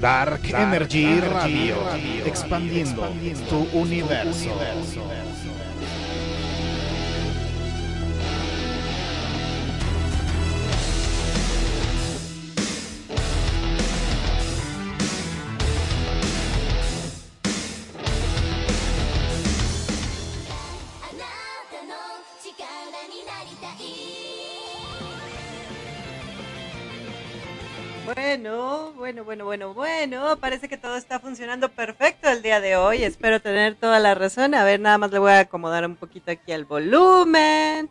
Dark, Energy, Radio, expandiendo, tu universo. Bueno, bueno, bueno, bueno. Parece que todo está funcionando perfecto el día de hoy. Espero tener toda la razón. A ver, nada más le voy a acomodar un poquito aquí al volumen.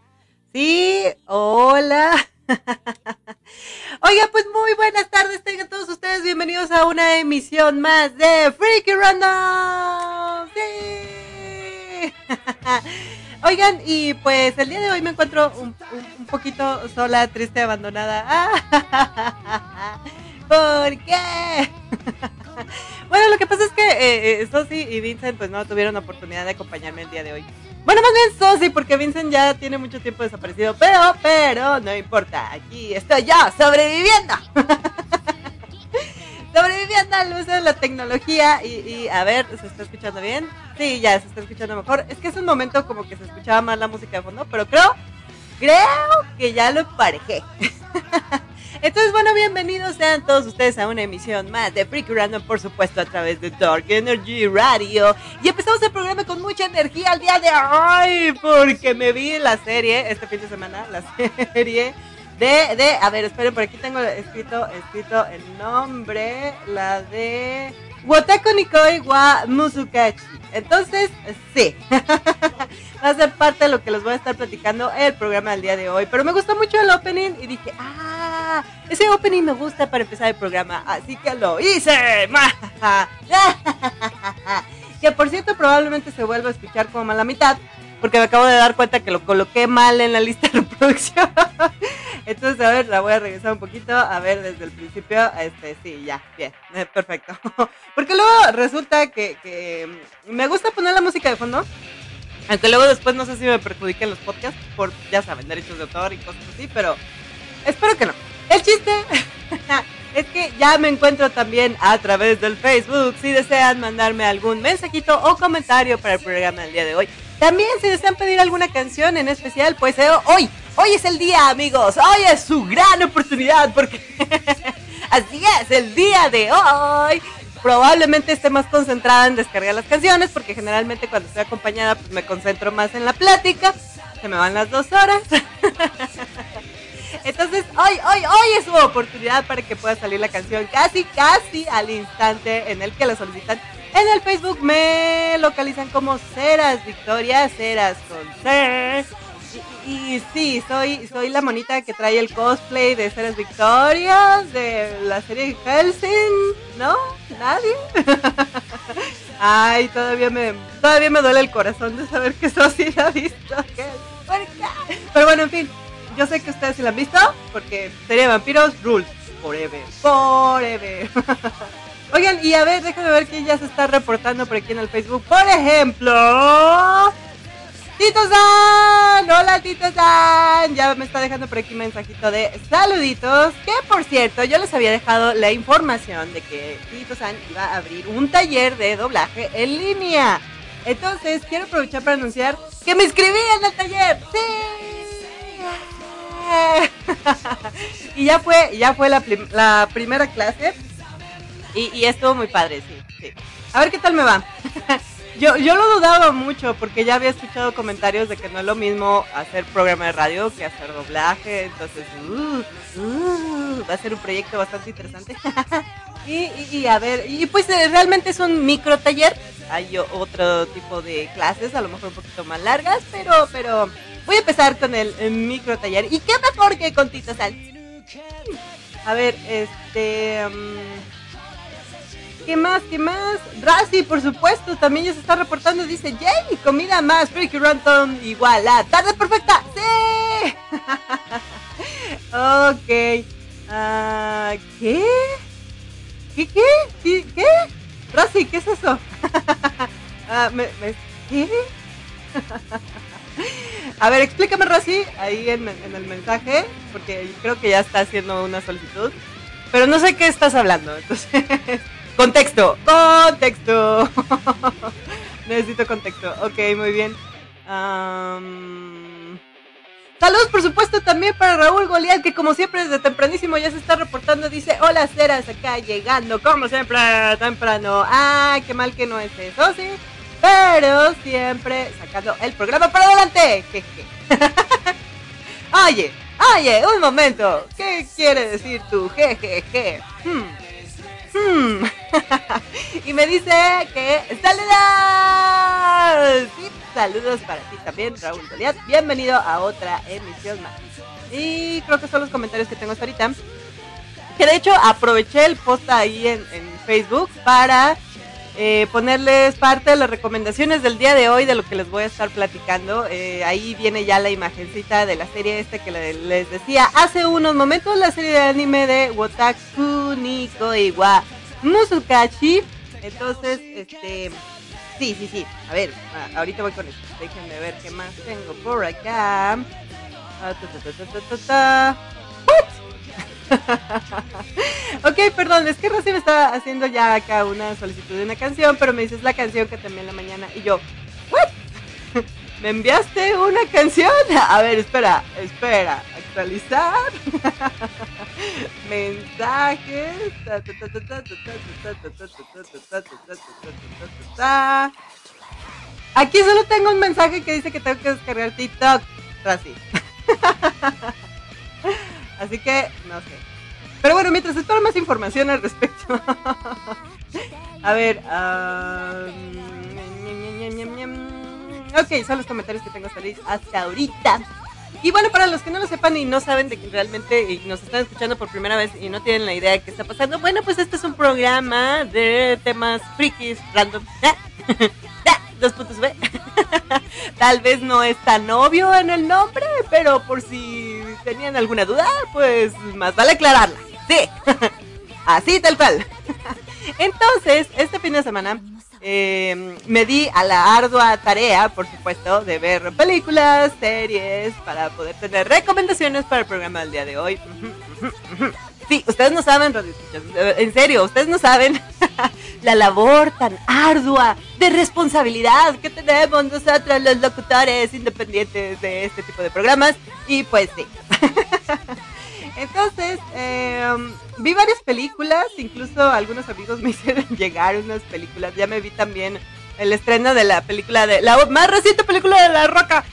Sí, hola. Oiga, pues muy buenas tardes, tengan todos ustedes bienvenidos a una emisión más de Freaky Random. Sí. Oigan, y pues el día de hoy me encuentro un, un, poquito sola, triste, abandonada. ¿Por qué? bueno, lo que pasa es que eh, eh, Sosi y Vincent pues no tuvieron oportunidad de acompañarme el día de hoy. Bueno, más bien Sosi, porque Vincent ya tiene mucho tiempo desaparecido, pero, pero, no importa, aquí estoy yo, sobreviviendo. sobreviviendo al uso de la tecnología y, y, a ver, ¿se está escuchando bien? Sí, ya se está escuchando mejor. Es que es un momento como que se escuchaba más la música de fondo, pero creo, creo que ya lo emparejé. Entonces, bueno, bienvenidos sean todos ustedes a una emisión más de Freaky Random, por supuesto, a través de Dark Energy Radio. Y empezamos el programa con mucha energía al día de hoy, porque me vi la serie, este fin de semana, la serie de, de, a ver, esperen, por aquí tengo escrito, escrito el nombre, la de Wotako Nikoi wa Musukachi. Entonces, sí. Va a ser parte de lo que les voy a estar platicando el programa del día de hoy. Pero me gustó mucho el opening y dije, ah, ese opening me gusta para empezar el programa. Así que lo hice. que por cierto, probablemente se vuelva a escuchar como a la mitad. Porque me acabo de dar cuenta que lo coloqué mal en la lista de reproducción. Entonces, a ver, la voy a regresar un poquito. A ver, desde el principio. Este, sí, ya, bien, perfecto. Porque luego resulta que, que me gusta poner la música de fondo. Aunque luego después no sé si me perjudiquen los podcasts por, ya saben, derechos de autor y cosas así, pero espero que no. El chiste es que ya me encuentro también a través del Facebook. Si desean mandarme algún mensajito o comentario para el programa del día de hoy. También si desean pedir alguna canción en especial, pues eh, hoy, hoy es el día amigos, hoy es su gran oportunidad porque así es, el día de hoy probablemente esté más concentrada en descargar las canciones, porque generalmente cuando estoy acompañada pues me concentro más en la plática, se me van las dos horas. Entonces, hoy, hoy, hoy es su oportunidad para que pueda salir la canción casi, casi al instante en el que la solicitan. En el Facebook me localizan como Ceras Victoria, Ceras con C. Y, y, sí, soy, soy la monita que trae el cosplay de Ceres Victorias, de la serie Helsing, ¿no? ¿Nadie? Ay, todavía me, todavía me duele el corazón de saber que eso sí la ha visto. Pero bueno, en fin, yo sé que ustedes sí la han visto, porque serie de vampiros, rules, forever, forever. Oigan, y a ver, déjenme ver quién ya se está reportando por aquí en el Facebook. Por ejemplo... Tito San, hola Tito San, ya me está dejando por aquí un mensajito de saluditos, que por cierto yo les había dejado la información de que Tito San iba a abrir un taller de doblaje en línea. Entonces quiero aprovechar para anunciar que me inscribí en el taller. Sí. y ya fue, ya fue la, la primera clase y, y, estuvo muy padre, sí, sí. A ver qué tal me va. Yo, yo lo dudaba mucho porque ya había escuchado comentarios de que no es lo mismo hacer programa de radio que hacer doblaje, entonces uh, uh, va a ser un proyecto bastante interesante. y, y, a ver, y pues eh, realmente es un micro taller, hay otro tipo de clases, a lo mejor un poquito más largas, pero, pero voy a empezar con el, micro taller. ¿Y qué mejor que con Tito Sal? A ver, este... Um, ¿Qué más? ¿Qué más? Razi, por supuesto, también ya se está reportando. Dice, yay, comida más, Freaky Ranton igual a tarde perfecta. ¡Sí! ok. Uh, ¿Qué? ¿Qué? ¿Qué? ¿Qué? ¿Qué? ¿qué es eso? uh, me, ¿Qué? A ver, explícame, Razi, ahí en, en el mensaje, porque creo que ya está haciendo una solicitud. Pero no sé qué estás hablando, entonces... Contexto, contexto. Necesito contexto. Ok, muy bien. Saludos, por supuesto, también para Raúl Goliat, que como siempre desde tempranísimo ya se está reportando. Dice, hola, Ceras, acá llegando, como siempre, temprano. Ah, qué mal que no es eso, sí. Pero siempre sacando el programa para adelante. Jeje. oye, oye, un momento. ¿Qué quiere decir tu jejeje? Hmm. Hmm. y me dice que saludos. saludos para ti también, Raúl Goliat. Bienvenido a otra emisión más. Y creo que son los comentarios que tengo hasta ahorita. Que de hecho aproveché el post ahí en, Facebook para eh, ponerles parte de las recomendaciones del día de hoy de lo que les voy a estar platicando. Eh, ahí viene ya la imagencita de la serie este que les decía hace unos momentos, la serie de anime de Wotaku Niko Musukashi. Entonces, este, sí, sí, sí. A ver, ah, ahorita voy con esto. Déjenme ver qué más tengo por acá. Ah, ok, perdón, es que recién estaba haciendo ya acá una solicitud de una canción, pero me dices la canción que también la mañana y yo. ¿Me enviaste una canción? A ver, espera, espera, actualizar. Mensajes. Aquí solo tengo un mensaje que dice que tengo que descargar TikTok. Así. Así que, no sé. Pero bueno, mientras espero más información al respecto. A ver. Ok, son los comentarios que tengo hasta ahorita. Y bueno, para los que no lo sepan y no saben de que realmente nos están escuchando por primera vez y no tienen la idea de qué está pasando, bueno, pues este es un programa de temas frikis random. Dos puntos B. Tal vez no es tan obvio en el nombre, pero por si tenían alguna duda, pues más vale aclararla. Sí, así tal cual. Entonces, este fin de semana eh, me di a la ardua tarea, por supuesto, de ver películas, series, para poder tener recomendaciones para el programa del día de hoy. Sí, ustedes no saben, en serio, ustedes no saben la labor tan ardua de responsabilidad que tenemos nosotros los locutores independientes de este tipo de programas. Y pues sí. Entonces, em, vi varias películas, incluso algunos amigos me hicieron llegar unas películas. Ya me vi también el estreno de la película de la más reciente película de La Roca.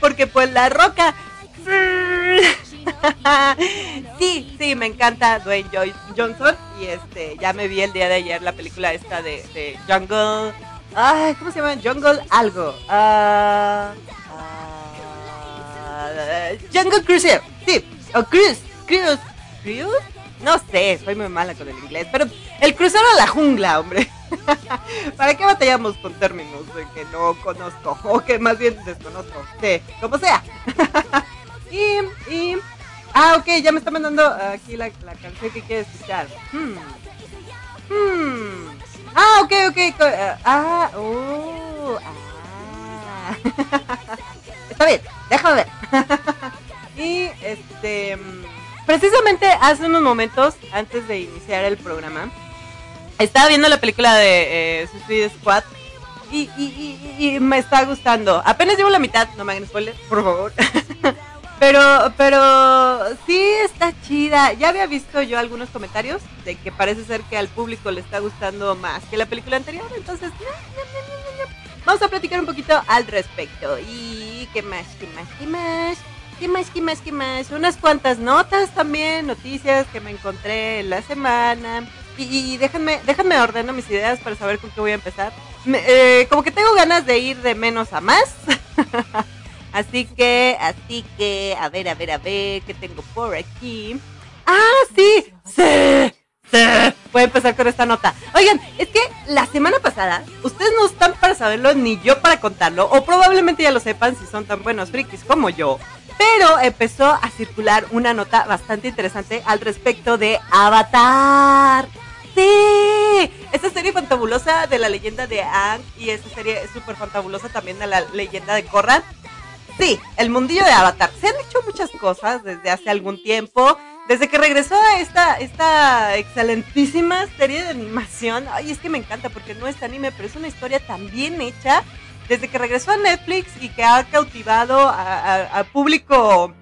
Porque pues La Roca sí, sí, me encanta Dwayne Johnson. Y este, ya me vi el día de ayer la película esta de, Jungle. ¿cómo se llama? Jungle algo. Uh, Jungle Cruise, sí. O Cruise, Cruise, Cruise. No sé, soy muy mala con el inglés. Pero el crucero a la jungla, hombre. ¿Para qué batallamos con términos que no conozco? O que más bien desconozco. Sí, como sea. Ah, ok, ya me está mandando aquí la, canción que quiere escuchar. Hmm. Hmm. Ah, ok, ok. Eh, ah, oh, ah. está bien, déjame ver. y este. Precisamente hace unos momentos, antes de iniciar el programa, estaba viendo la película de eh, Suicide Squad y, y, y, me está gustando. Apenas llevo la mitad, no me hagan spoiler, por favor. Pero, pero sí está chida. Ya había visto yo algunos comentarios de que parece ser que al público le está gustando más que la película anterior. Entonces, vamos a platicar un poquito al respecto. Y qué más, qué más, qué más. ¿Qué más, qué más, qué más? Unas cuantas notas también, noticias que me encontré en la semana. Y, déjenme, déjenme ordeno mis ideas para saber con qué voy a empezar. Eh, como que tengo ganas de ir de menos a más. Así que, así que, a ver, a ver, a ver, ¿qué tengo por aquí? Ah, sí, sí. Voy a empezar con esta nota. Oigan, es que la semana pasada, ustedes no están para saberlo ni yo para contarlo, o probablemente ya lo sepan si son tan buenos frikis como yo. Pero empezó a circular una nota bastante interesante al respecto de Avatar. Sí, esta serie fantabulosa de la leyenda de Aang y esta serie súper fantabulosa también de la leyenda de Korra Sí, el mundillo de Avatar. Se han hecho muchas cosas desde hace algún tiempo. Desde que regresó a esta, esta excelentísima serie de animación, ay, es que me encanta porque no es anime, pero es una historia tan bien hecha. Desde que regresó a Netflix y que ha cautivado a, público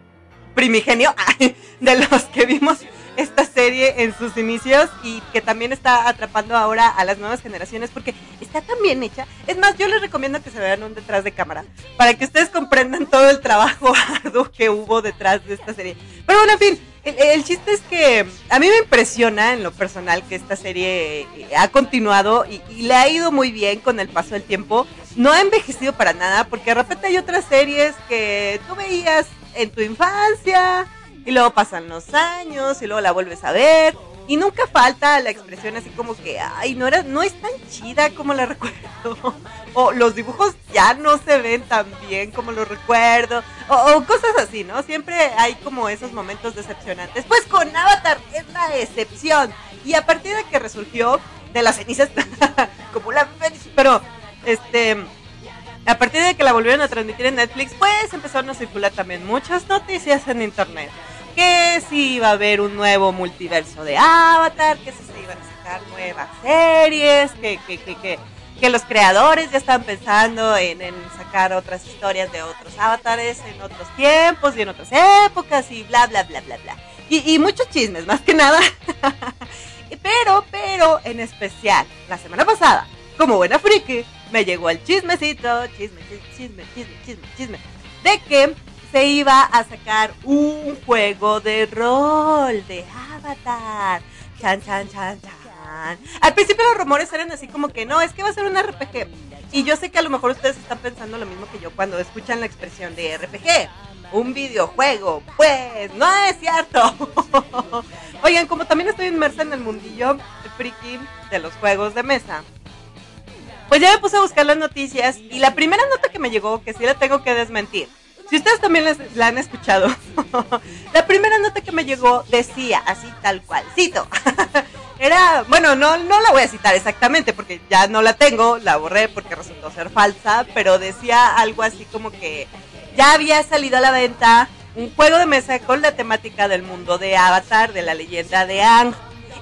primigenio de los que vimos esta serie en sus inicios y que también está atrapando ahora a las nuevas generaciones porque está tan bien hecha. Es más, yo les recomiendo que se vean un detrás de cámara para que ustedes comprendan todo el trabajo arduo que hubo detrás de esta serie. Pero bueno, en fin, el, chiste es que a mí me impresiona en lo personal que esta serie eh, ha continuado y, le ha ido muy bien con el paso del tiempo. No ha envejecido para nada porque de repente hay otras series que tú veías en tu infancia y luego pasan los años y luego la vuelves a ver y nunca falta la expresión así como que, ay, no, era, no es tan chida como la recuerdo. O los dibujos ya no se ven tan bien como los recuerdo. O, cosas así, ¿no? Siempre hay como esos momentos decepcionantes. Pues con Avatar es la excepción. Y a partir de que resurgió de las cenizas, como la... Pero, este... A partir de que la volvieron a transmitir en Netflix, pues empezaron a circular también muchas noticias en internet que si iba a haber un nuevo multiverso de Avatar, que si se iban a sacar nuevas series, que, que, que, que, los creadores ya estaban pensando en, sacar otras historias de otros avatares en otros tiempos y en otras épocas y bla, bla, bla, bla, bla. Y, y muchos chismes, más que nada. pero, pero, en especial, la semana pasada, como buena friki, me llegó el chismecito, chisme, chisme, chisme, chisme, chisme, de que se iba a sacar un juego de rol de Avatar. Chan, chan, chan, chan. Al principio los rumores eran así como que no, es que va a ser un RPG. Y yo sé que a lo mejor ustedes están pensando lo mismo que yo cuando escuchan la expresión de RPG. Un videojuego. Pues no es cierto. Oigan, como también estoy inmersa en el mundillo friki de los juegos de mesa. Pues ya me puse a buscar las noticias y la primera nota que me llegó, que sí la tengo que desmentir, si ustedes también la han escuchado, la primera nota que me llegó decía así tal cual, cito. Era, bueno, no, no la voy a citar exactamente porque ya no la tengo, la borré porque resultó ser falsa, pero decía algo así como que ya había salido a la venta un juego de mesa con la temática del mundo de Avatar, de la leyenda de Ang,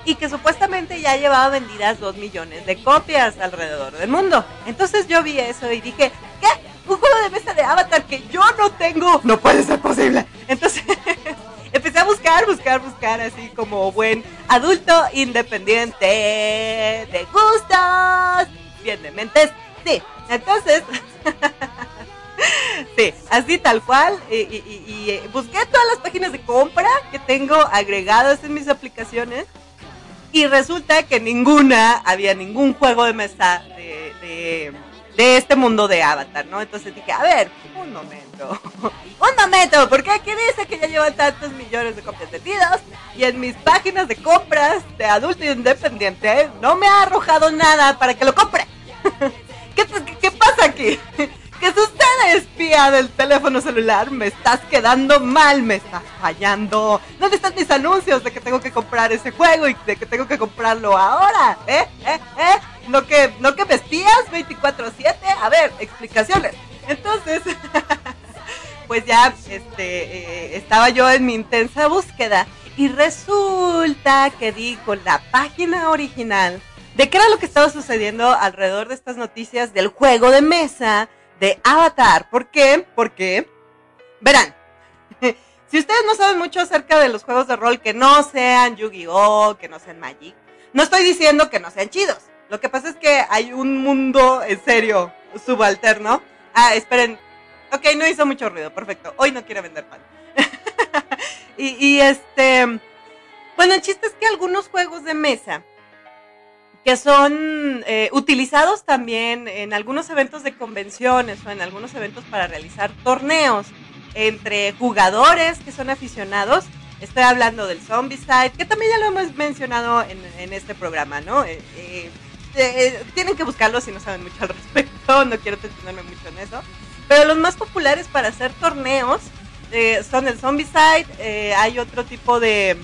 y que supuestamente ya llevaba vendidas dos millones de copias alrededor del mundo. Entonces yo vi eso y dije, ¿qué? un juego de mesa de Avatar que yo no tengo. No puede ser posible. Entonces empecé a buscar, buscar, buscar, así como buen adulto independiente de gustos, bien de mentes. Sí, entonces, sí, así tal cual. Y, y, busqué todas las páginas de compra que tengo agregadas en mis aplicaciones. Y resulta que ninguna había ningún juego de mesa de de este mundo de Avatar, ¿no? Entonces dije, a ver, un momento, un momento, porque aquí dice que ya llevan tantos millones de copias vendidas y en mis páginas de compras de adulto independiente no me ha arrojado nada para que lo compre. ¿Qué, qué, pasa aquí? Que si usted espía del teléfono celular, me estás quedando mal, me estás fallando. ¿Dónde están mis anuncios de que tengo que comprar ese juego y de que tengo que comprarlo ahora? ¿Eh? ¿Eh? ¿Eh? ¿No que, no que me espías 24-7? A ver, explicaciones. Entonces, pues ya este, eh, estaba yo en mi intensa búsqueda y resulta que di con la página original de qué era lo que estaba sucediendo alrededor de estas noticias del juego de mesa de Avatar. ¿Por qué? Porque, verán, si ustedes no saben mucho acerca de los juegos de rol que no sean Yu-Gi-Oh, que no sean Magic, no estoy diciendo que no sean chidos. Lo que pasa es que hay un mundo, en serio, subalterno. Ah, esperen. Ok, no hizo mucho ruido, perfecto. Hoy no quiere vender pan. y, este. Bueno, el chiste es que algunos juegos de mesa que son eh, utilizados también en algunos eventos de convenciones o en algunos eventos para realizar torneos entre jugadores que son aficionados. Estoy hablando del Zombie Side, que también ya lo hemos mencionado en, este programa, ¿no? Eh, eh, eh, tienen que buscarlo si no saben mucho al respecto, no quiero detenerme mucho en eso. Pero los más populares para hacer torneos eh, son el Zombicide, eh, hay otro tipo de,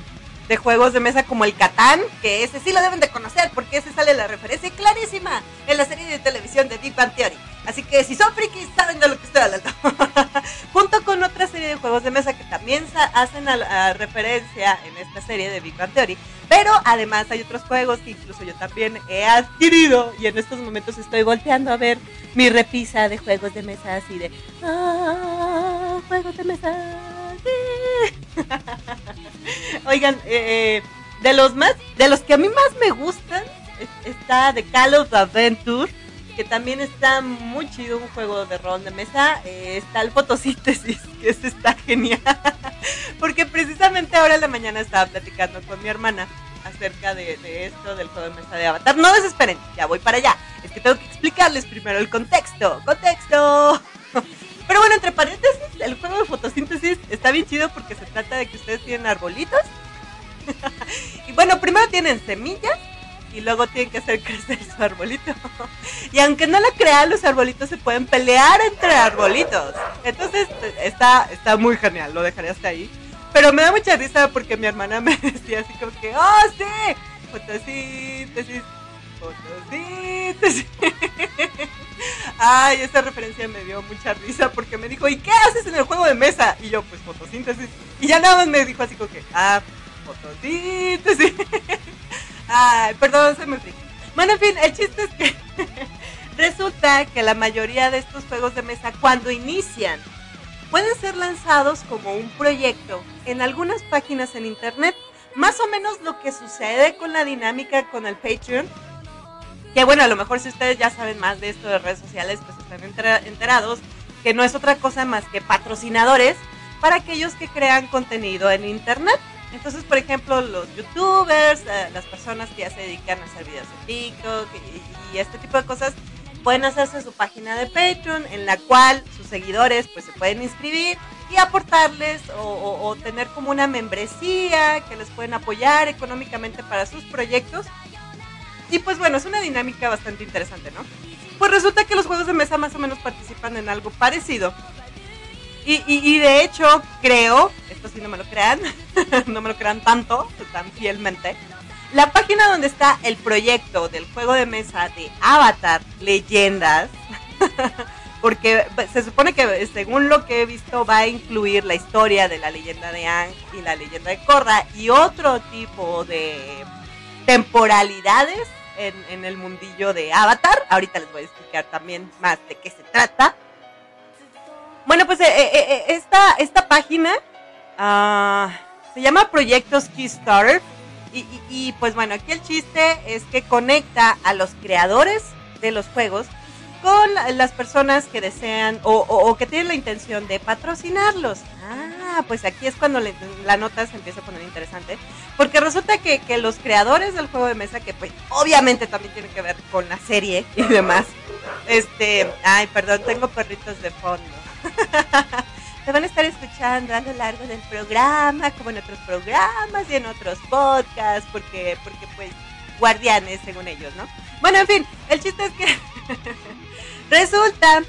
de, juegos de mesa como el Catán, que ese sí lo deben de conocer porque ese sale la referencia clarísima en la serie de televisión de Deep Bang Theory. Así que si son frikis saben de lo que estoy hablando. Junto con otra serie de juegos de mesa que también hacen referencia en esta serie de Big Bang Theory. Pero además hay otros juegos que incluso yo también he adquirido y en estos momentos estoy volteando a ver mi repisa de juegos de mesa así de... Ah, juegos de mesa. Oigan, eh, de los más, de los que a mí más me gustan está The Call of Adventure que también está muy chido, un juego de rol de mesa. Eh, está el fotosíntesis, que ese está genial. Porque precisamente ahora en la mañana estaba platicando con mi hermana acerca de, esto del juego de mesa de Avatar. No desesperen, ya voy para allá. Es que tengo que explicarles primero el contexto. ¡Contexto! Pero bueno, entre paréntesis, el juego de fotosíntesis está bien chido porque se trata de que ustedes tienen arbolitos. y bueno, primero tienen semillas y luego tienen que hacer crecer su arbolito. Y aunque no lo crean, los arbolitos se pueden pelear entre arbolitos. Entonces está, está muy genial, lo dejaré hasta ahí. Pero me da mucha risa porque mi hermana me decía así como que, ¡oh, sí! Fotosíntesis, fotosíntesis. Ay, esa referencia me dio mucha risa porque me dijo, ¿y qué haces en el juego de mesa? Y yo, pues fotosíntesis. Y ya nada más me dijo así como que, ah, fotosíntesis. Ay, perdón, se me fui. Bueno, en fin, el chiste es que resulta que la mayoría de estos juegos de mesa, cuando inician, pueden ser lanzados como un proyecto en algunas páginas en internet. Más o menos lo que sucede con la dinámica con el Patreon. Que bueno, a lo mejor si ustedes ya saben más de esto de redes sociales, pues están enterados que no es otra cosa más que patrocinadores para aquellos que crean contenido en internet. Entonces, por ejemplo, los youtubers, eh, las personas que ya se dedican a hacer videos de TikTok y, este tipo de cosas, pueden hacerse su página de Patreon en la cual sus seguidores pues se pueden inscribir y aportarles o, tener como una membresía que les pueden apoyar económicamente para sus proyectos. Y pues bueno, es una dinámica bastante interesante, ¿no? Pues resulta que los juegos de mesa más o menos participan en algo parecido. Y, y de hecho, creo esto sí no me lo crean, no me lo crean tanto, tan fielmente. La página donde está el proyecto del juego de mesa de Avatar Leyendas, porque se supone que según lo que he visto va a incluir la historia de la leyenda de Ang y la leyenda de Korra y otro tipo de temporalidades en, el mundillo de Avatar. Ahorita les voy a explicar también más de qué se trata. Bueno, pues eh, eh, eh, esta, esta página Ah, se llama Proyectos Kickstarter. Y, pues bueno, aquí el chiste es que conecta a los creadores de los juegos con las personas que desean o, que tienen la intención de patrocinarlos. Ah, pues aquí es cuando la nota se empieza a poner interesante. Porque resulta que, que, los creadores del juego de mesa, que pues obviamente también tiene que ver con la serie y demás. Este, ay, perdón, tengo perritos de fondo. se van a estar escuchando a lo largo del programa, como en otros programas y en otros podcasts, porque, porque pues guardianes según ellos, ¿no? Bueno, en fin, el chiste es que resulta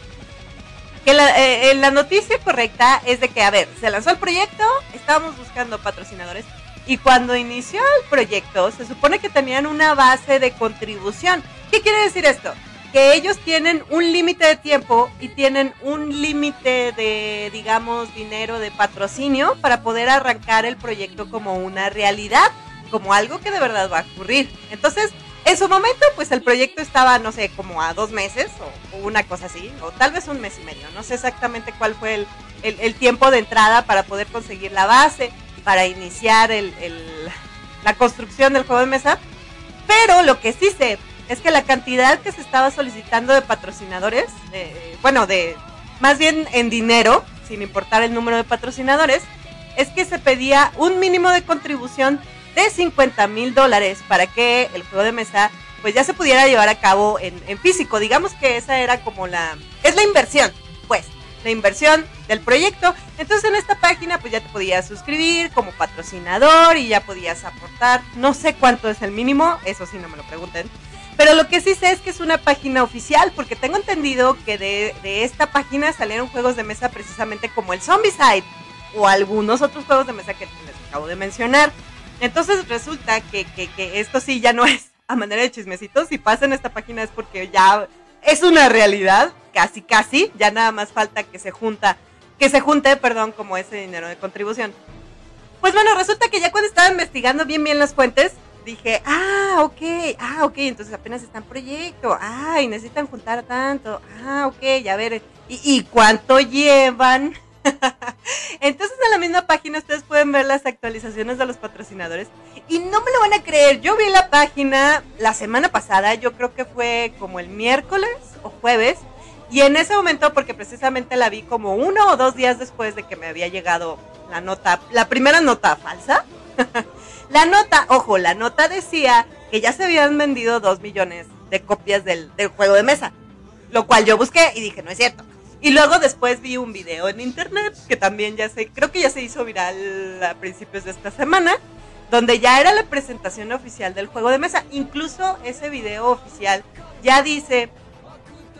que la, eh, la noticia correcta es de que, a ver, se lanzó el proyecto, estábamos buscando patrocinadores y cuando inició el proyecto se supone que tenían una base de contribución. ¿Qué quiere decir esto? que ellos tienen un límite de tiempo y tienen un límite de, digamos, dinero de patrocinio para poder arrancar el proyecto como una realidad, como algo que de verdad va a ocurrir. Entonces, en su momento, pues el proyecto estaba, no sé, como a dos meses o, una cosa así, o tal vez un mes y medio. No sé exactamente cuál fue el, tiempo de entrada para poder conseguir la base, para iniciar el, la construcción del juego de mesa. Pero lo que sí sé es que la cantidad que se estaba solicitando de patrocinadores, bueno, de más bien en dinero, sin importar el número de patrocinadores, es que se pedía un mínimo de contribución de 50 mil dólares para que el juego de mesa pues ya se pudiera llevar a cabo en, en, físico. Digamos que esa era como la... es la inversión, pues, la inversión del proyecto. Entonces en esta página pues ya te podías suscribir como patrocinador y ya podías aportar. No sé cuánto es el mínimo, eso sí no me lo pregunten. Pero lo que sí sé es que es una página oficial, porque tengo entendido que de, esta página salieron juegos de mesa precisamente como el Zombicide o algunos otros juegos de mesa que les acabo de mencionar. Entonces resulta que, esto sí ya no es a manera de chismecitos. Si pasa en esta página es porque ya es una realidad, casi casi. Ya nada más falta que se junta que se junte, perdón, como ese dinero de contribución. Pues bueno, resulta que ya cuando estaba investigando bien bien las fuentes, dije, ah, ok, ah, ok, entonces apenas está en proyecto, ah, y necesitan juntar tanto, ah, ok, ya ver, ¿y, y cuánto llevan? Entonces en la misma página ustedes pueden ver las actualizaciones de los patrocinadores y no me lo van a creer, yo vi la página la semana pasada, yo creo que fue como el miércoles o jueves y en ese momento porque precisamente la vi como uno o dos días después de que me había llegado la nota, la primera nota falsa. la nota, ojo, la nota decía que ya se habían vendido dos millones de copias del, juego de mesa, lo cual yo busqué y dije, no es cierto y luego después vi un video en internet que también ya se, creo que ya se hizo viral a principios de esta semana, donde ya era la presentación oficial del juego de mesa. Incluso ese video oficial ya dice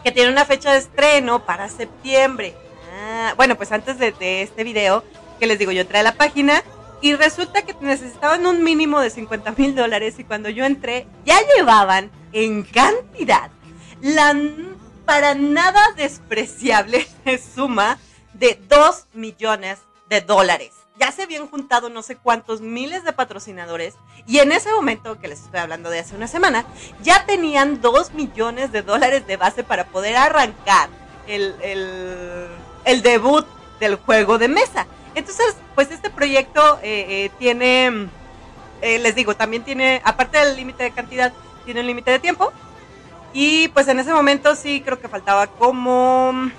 que tiene una fecha de estreno para septiembre. Ah, bueno, pues antes de, este video, que les digo, yo a la página y resulta que necesitaban un mínimo de 50 mil dólares y cuando yo entré ya llevaban en cantidad la para nada despreciable suma de 2 millones de dólares. Ya se habían juntado no sé cuántos miles de patrocinadores y en ese momento, que les estoy hablando de hace una semana, ya tenían 2 millones de dólares de base para poder arrancar el, el, debut del juego de mesa. Entonces, pues este proyecto eh, eh, tiene, eh, les digo, también tiene, aparte del límite de cantidad, tiene un límite de tiempo y pues en ese momento sí creo que faltaba como...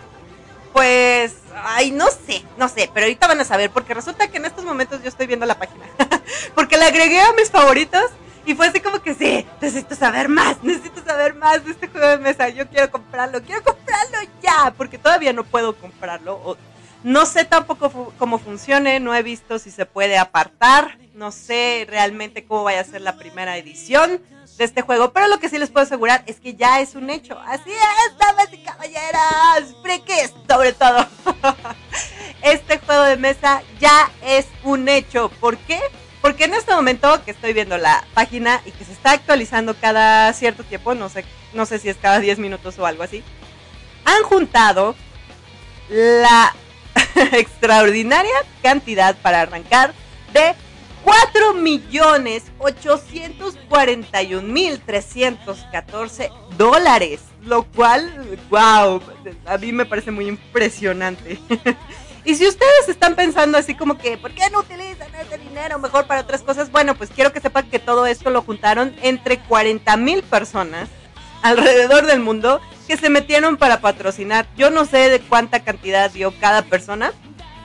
Pues, ay, no sé, no sé, pero ahorita van a saber, porque resulta que en estos momentos yo estoy viendo la página, porque la agregué a mis favoritos y fue así como que sí, necesito saber más, necesito saber más de este juego de mesa, yo quiero comprarlo, quiero comprarlo ya, porque todavía no puedo comprarlo, o, no sé tampoco cómo funcione, no he visto si se puede apartar, no sé realmente cómo vaya a ser la primera edición de este juego, pero lo que sí les puedo asegurar es que ya es un hecho. Así es, damas y caballeras, frikis sobre todo. Este juego de mesa ya es un hecho. ¿Por qué? Porque en este momento que estoy viendo la página y que se está actualizando cada cierto tiempo, no sé, no sé si es cada 10 minutos o algo así, han juntado la extraordinaria cantidad para arrancar de 4 millones 841 mil 314 dólares. Lo cual, wow, a mí me parece muy impresionante. y si ustedes están pensando así como que, ¿por qué no utilizan ese dinero mejor para otras cosas? Bueno, pues quiero que sepan que todo esto lo juntaron entre 40 mil personas alrededor del mundo que se metieron para patrocinar. Yo no sé de cuánta cantidad dio cada persona,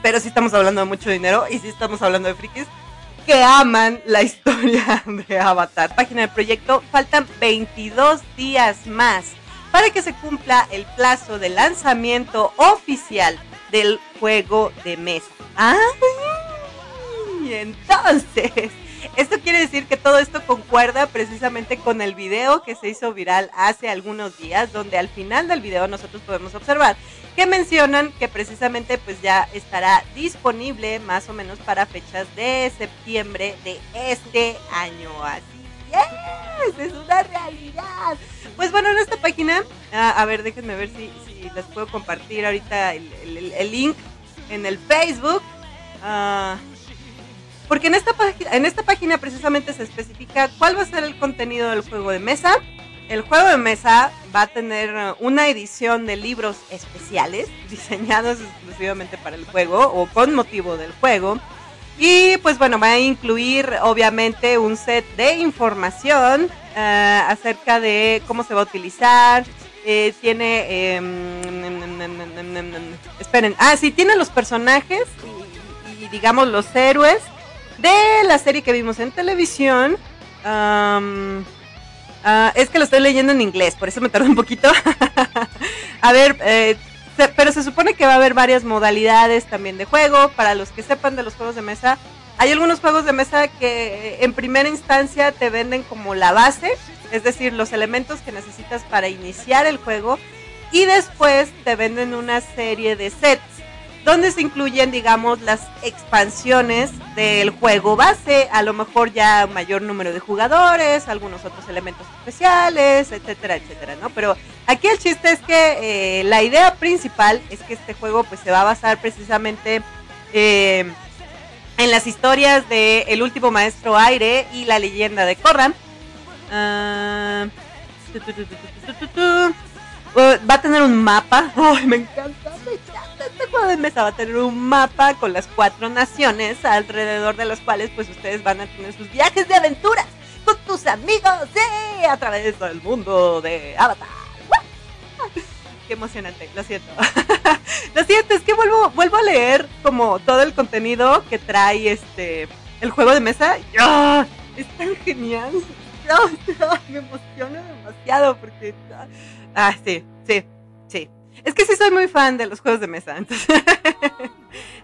pero sí estamos hablando de mucho dinero y sí estamos hablando de frikis que aman la historia de Avatar. Página del proyecto, faltan 22 días más para que se cumpla el plazo de lanzamiento oficial del juego de mesa. ¡Ay! Entonces, esto quiere decir que todo esto concuerda precisamente con el video que se hizo viral hace algunos días, donde al final del video nosotros podemos observar que mencionan que precisamente pues ya estará disponible más o menos para fechas de septiembre de este año. Así es, es una realidad. Pues bueno, en esta página, a, ver, déjenme ver si, les puedo compartir ahorita el, link en el Facebook. Uh, porque en esta, en esta página precisamente se especifica cuál va a ser el contenido del juego de mesa el juego de mesa va a tener uh, una edición de libros especiales diseñados exclusivamente para el juego o con motivo del juego. Y pues bueno, va a incluir obviamente un set de información uh, acerca de cómo se va a utilizar. Eh, tiene... Em, esperen. Ah, sí, tiene los personajes y, digamos los héroes de la serie que vimos en televisión. Ah, es que lo estoy leyendo en inglés, por eso me tardó un poquito. a ver, eh, pero se supone que va a haber varias modalidades también de juego. Para los que sepan de los juegos de mesa, hay algunos juegos de mesa que eh, en primera instancia te venden como la base, es decir, los elementos que necesitas para iniciar el juego. Y después te venden una serie de sets donde se incluyen, digamos, las expansiones del juego base, a lo mejor ya mayor número de jugadores, algunos otros elementos especiales, etcétera, etcétera, ¿no? Pero aquí el chiste es que eh, la idea principal es que este juego pues se va a basar precisamente eh, en las historias de El último maestro aire y la leyenda de Corran. Uh, va a tener un mapa. Ay, me encanta este juego de mesa. Va a tener un mapa con las cuatro naciones alrededor de las cuales pues ustedes van a tener sus viajes de aventuras con tus amigos sí, a través de todo el mundo de Avatar. Qué emocionante, lo siento. lo siento, es que vuelvo, vuelvo a leer como todo el contenido que trae este el juego de mesa. ¡Ah! Es tan genial. me emociona demasiado porque Ah, sí, sí, sí. Es que sí soy muy fan de los juegos de mesa, entonces,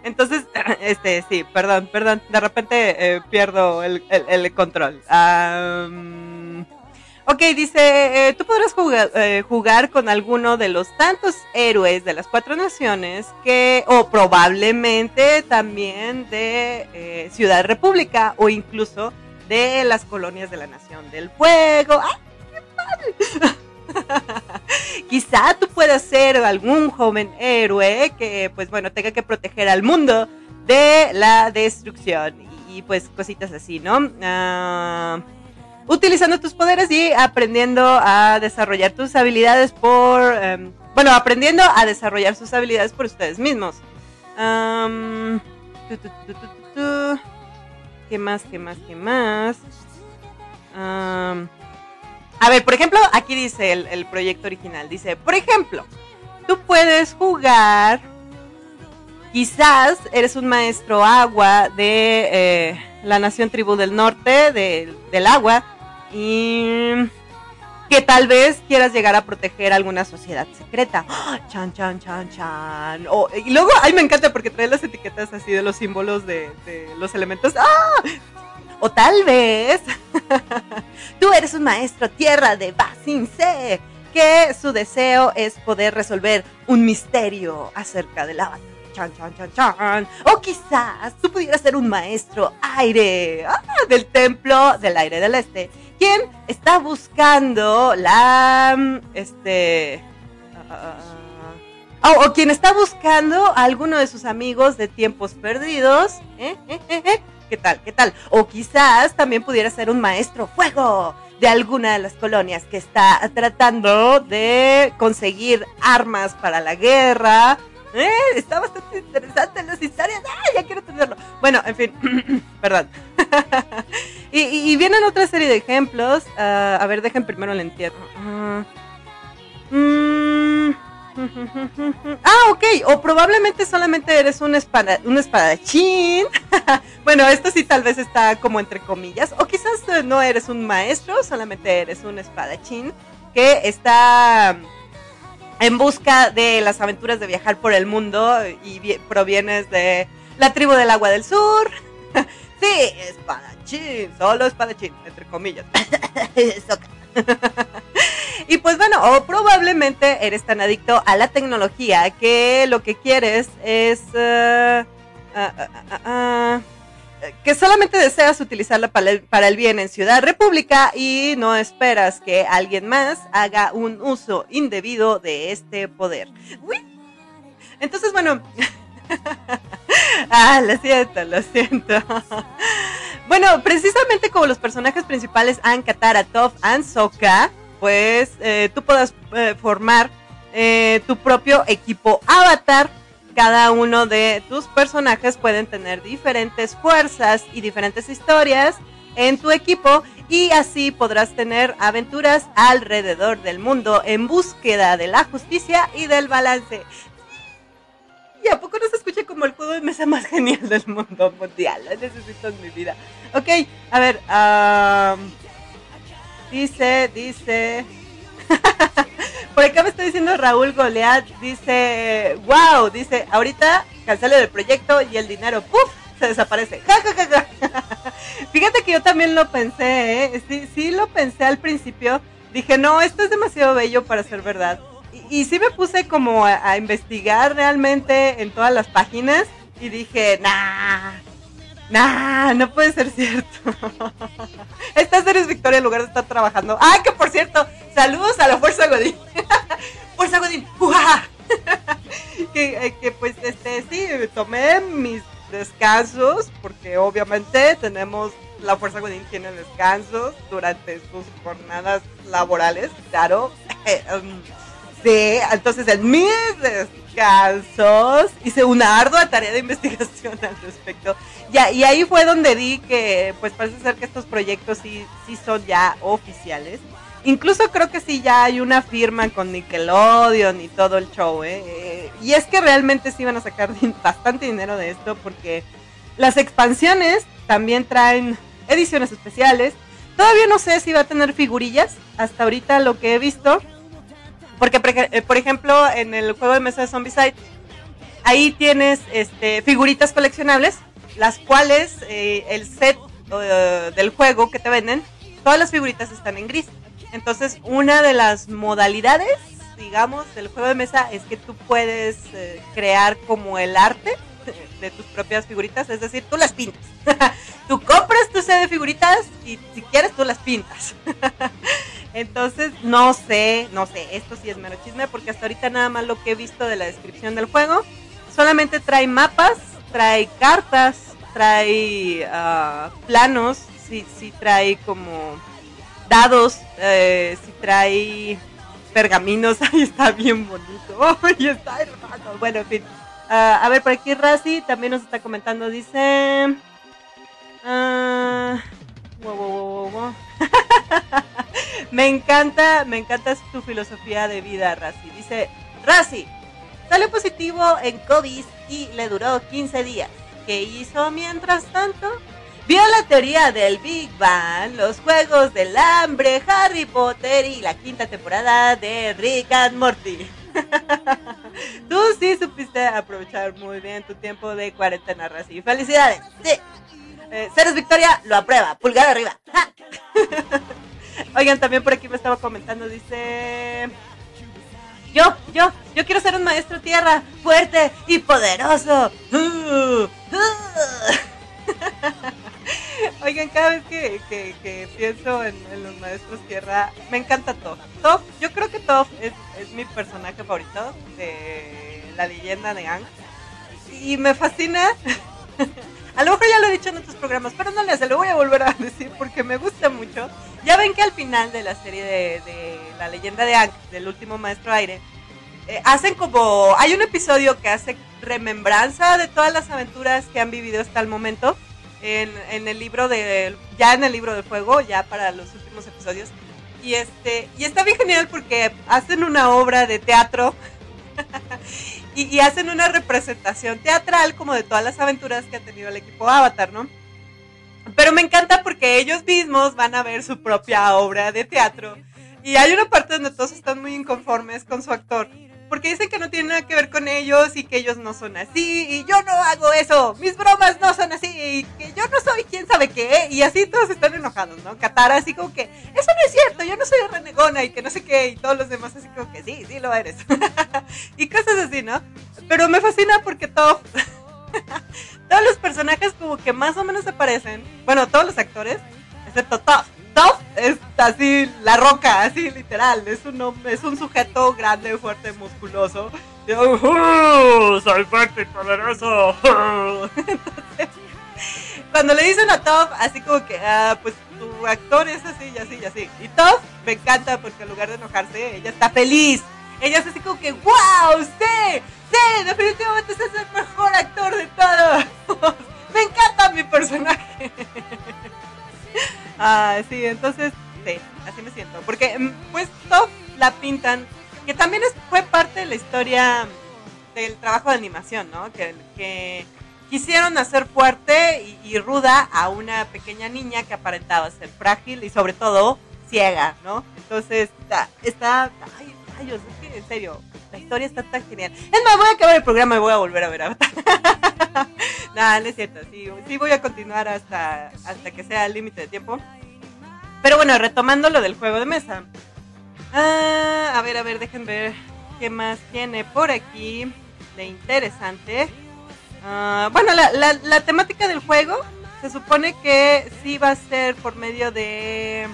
este, sí, perdón, perdón, de repente eh, pierdo el, control. ok, dice, eh, tú podrás jugar, eh, jugar con alguno de los tantos héroes de las cuatro naciones que, o probablemente también de Ciudad República o incluso de las colonias de la Nación del Fuego. ¡Ay, qué padre! Quizá tú puedas ser algún joven héroe que, pues bueno, tenga que proteger al mundo de la destrucción y, pues cositas así, ¿no? Ah, utilizando tus poderes y aprendiendo a desarrollar tus habilidades por, em, bueno, aprendiendo a desarrollar sus habilidades por ustedes mismos. ¿Qué más? ¿Qué más? ¿Qué más? A ver, por ejemplo, aquí dice el, proyecto original. Dice, por ejemplo, tú puedes jugar. Quizás eres un maestro agua de eh, la nación tribu del norte, del agua, y que tal vez quieras llegar a proteger alguna sociedad secreta. Chan, chan, chan, chan. y luego, ay, me encanta porque trae las etiquetas así de los símbolos de, de los elementos. ¡Ah! O tal vez tú eres un maestro tierra de Basin C, que su deseo es poder resolver un misterio acerca del avatar. Chan, chan, chan, chan. O quizás tú pudieras ser un maestro aire ah, del templo del aire del este, quien está buscando la. Este. Uh, o quien está buscando a alguno de sus amigos de tiempos perdidos. ¿eh? ¿Eh? ¿Eh? ¿Qué tal? ¿Qué tal? O quizás también pudiera ser un maestro fuego de alguna de las colonias que está tratando de conseguir armas para la guerra. Eh, está bastante interesante las historias. ¡Ah, ya quiero tenerlo! Bueno, en fin, perdón. y, vienen otra serie de ejemplos. Ah, a ver, dejen primero el entierro. Mm, Ah, ok. O probablemente solamente eres un, espada, un espadachín. bueno, esto sí tal vez está como entre comillas. O quizás eh, no eres un maestro, solamente eres un espadachín que está en busca de las aventuras de viajar por el mundo y provienes de la tribu del agua del sur. sí, espadachín, solo espadachín, entre comillas. Y pues bueno, o probablemente eres tan adicto a la tecnología que lo que quieres es... Uh, que solamente deseas utilizarla para el, bien en Ciudad República y no esperas que alguien más haga un uso indebido de este poder. Entonces, bueno. ah, lo siento, lo siento. bueno, precisamente como los personajes principales Ankatara, Toph, and Sokka, pues tú puedas eh, formar eh, tu propio equipo avatar. Cada uno de tus personajes pueden tener diferentes fuerzas y diferentes historias en tu equipo y así podrás tener aventuras alrededor del mundo en búsqueda de la justicia y del balance. ¿Y a poco no se escucha como el juego de mesa más genial del mundo mundial? necesito en mi vida. Ok, a ver. Dice, dice. Por acá me está diciendo Raúl Goleat. Dice, wow, dice, ahorita cancelo el proyecto y el dinero, ¡puf! se desaparece. Fíjate que yo también lo pensé, ¿eh? sí, sí lo pensé al principio. Dije, no, esto es demasiado bello para ser verdad. Y, sí me puse como a investigar realmente en todas las páginas y dije, nah, Nah, no puede ser cierto. Esta serie Victoria en lugar de estar trabajando. ¡Ay, que por cierto! Saludos a la Fuerza Godín. Fuerza Godín. que, eh, que pues este sí, tomé mis descansos porque obviamente tenemos la Fuerza Godín tiene descansos durante sus jornadas laborales, claro. Um, sí, entonces en mis descansos hice una ardua tarea de investigación al respecto. Y ahí fue donde di que pues parece ser que estos proyectos sí, sí son ya oficiales. Incluso creo que sí ya hay una firma con Nickelodeon y todo el show, ¿eh? Y es que realmente sí van a sacar bastante dinero de esto porque las expansiones también traen ediciones especiales. Todavía no sé si va a tener figurillas, hasta ahorita lo que he visto. Porque, por ejemplo, en el juego de mesa de Zombicide, ahí tienes este, figuritas coleccionables, las cuales eh, el set uh, del juego que te venden, todas las figuritas están en gris. Entonces, una de las modalidades, digamos, del juego de mesa es que tú puedes eh, crear como el arte de tus propias figuritas, es decir, tú las pintas. tú compras tu set de figuritas y si quieres tú las pintas. Entonces, no sé, no sé, esto sí es mero chisme porque hasta ahorita nada más lo que he visto de la descripción del juego, solamente trae mapas, trae cartas, trae uh, planos, sí, sí trae como dados, eh, sí trae pergaminos, ahí está bien bonito, ahí está hermano, bueno, en fin. Uh, a ver, por aquí Razi también nos está comentando, dice... Uh, me encanta, me encanta tu filosofía de vida, Razi. Dice, Razi, salió positivo en COVID y le duró 15 días. ¿Qué hizo mientras tanto? Vio la teoría del Big Bang, los juegos del hambre, Harry Potter y la quinta temporada de Rick and Morty. Tú sí supiste aprovechar muy bien tu tiempo de cuarentena, Razi. ¡Felicidades! Sí. Eh, Ceres Victoria lo aprueba. Pulgar arriba. Oigan, también por aquí me estaba comentando, dice... Yo, yo, yo quiero ser un maestro tierra, fuerte y poderoso. Oigan, cada vez que, que, pienso en, en, los maestros tierra, me encanta Toph. Toph, yo creo que Toph es, es mi personaje favorito de la leyenda de Ang. Y me fascina a lo mejor ya lo he dicho en otros programas, pero no le hace, lo voy a volver a decir porque me gusta mucho. Ya ven que al final de la serie de, de La leyenda de Aang, del último maestro aire, eh, hacen como. Hay un episodio que hace remembranza de todas las aventuras que han vivido hasta el momento. En, en el libro de. Ya en el libro de fuego, ya para los últimos episodios. Y este. Y está bien genial porque hacen una obra de teatro. y, y, hacen una representación teatral como de todas las aventuras que ha tenido el equipo Avatar, ¿no? Pero me encanta porque ellos mismos van a ver su propia obra de teatro. Y hay una parte donde todos están muy inconformes con su actor. Porque dicen que no tiene nada que ver con ellos y que ellos no son así. Y yo no hago eso. Mis bromas no son así. Y que yo no soy quién sabe qué. Y así todos están enojados, ¿no? Katara así como que, eso no es cierto. Yo no soy renegona y que no sé qué. Y todos los demás así como que, sí, sí lo eres. y cosas así, ¿no? Pero me fascina porque todo... todos los personajes como que más o menos se parecen. Bueno, todos los actores. Excepto Toph. Toph es así, la roca, así literal. Es un hombre, es un sujeto grande, fuerte, musculoso. Y, uh, soy fuerte y poderoso. Entonces, cuando le dicen a Toph, así como que, ah, pues tu actor es así y así y así. Y Toph me encanta porque en lugar de enojarse, ella está feliz. Ella es así como que, wow, sí, sí, definitivamente es el mejor actor de todos. me encanta mi personaje. Ah, sí, entonces, sí, así me siento. Porque, pues, Top la pintan, que también es, fue parte de la historia del trabajo de animación, ¿no? Que, quisieron hacer fuerte y, ruda a una pequeña niña que aparentaba ser frágil y, sobre todo, ciega, ¿no? Entonces, está, está ay, rayos, es en serio, la historia está tan genial. Es más, voy a acabar el programa y voy a volver a ver Avatar. no, no es cierto, sí, sí voy a continuar hasta, hasta que sea el límite de tiempo. Pero bueno, retomando lo del juego de mesa. Ah, a ver, a ver, dejen ver. qué más tiene por aquí de interesante. Ah, bueno, la, la, temática del juego se supone que sí va a ser por medio de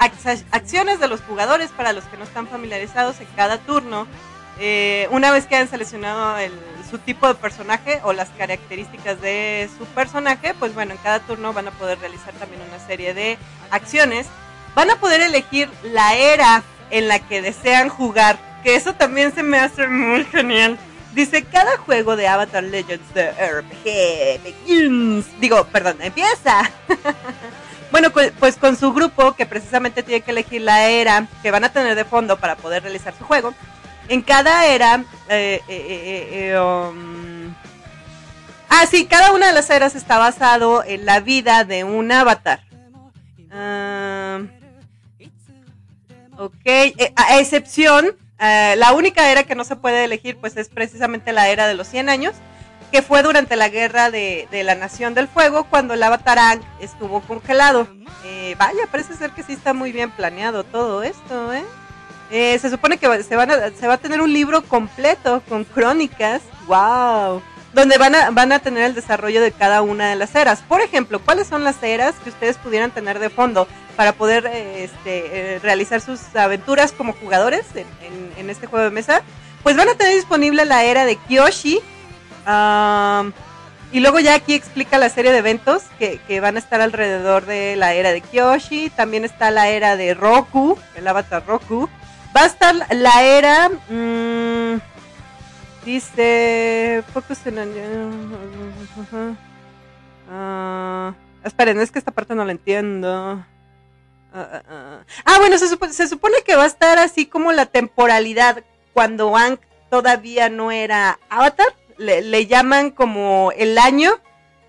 acciones de los jugadores para los que no están familiarizados en cada turno. Eh, una vez que han seleccionado el, su tipo de personaje o las características de su personaje, pues bueno, en cada turno van a poder realizar también una serie de acciones. Van a poder elegir la era en la que desean jugar, que eso también se me hace muy genial. Dice, cada juego de Avatar Legends de RPG begins. Digo, perdón, empieza. bueno, pues con su grupo, que precisamente tiene que elegir la era que van a tener de fondo para poder realizar su juego. En cada era... Eh, eh, eh, um, ah, sí, cada una de las eras está basado en la vida de un avatar. Ah, ok, a excepción eh, la única era que no se puede elegir pues es precisamente la era de los 100 años, que fue durante la guerra de, la Nación del Fuego cuando el Avatar estuvo congelado. Eh, vaya, parece ser que sí está muy bien planeado todo esto, ¿eh? eh se supone que se, van se va a tener un libro completo con crónicas. ¡Wow! donde van a, van a tener el desarrollo de cada una de las eras. Por ejemplo, ¿cuáles son las eras que ustedes pudieran tener de fondo para poder eh, este, realizar sus aventuras como jugadores en, este juego de mesa? Pues van a tener disponible la era de Kyoshi. Y luego ya aquí explica la serie de eventos que, van a estar alrededor de la era de Kyoshi. También está la era de Roku, el avatar Roku. Va a estar la era... Mmm, Dice. Focus uh, esperen, es que esta parte no la entiendo. Ah, ah, ah. bueno, se, se, supone que va a estar así como la temporalidad cuando Ang todavía no era Avatar. Le, llaman como el año.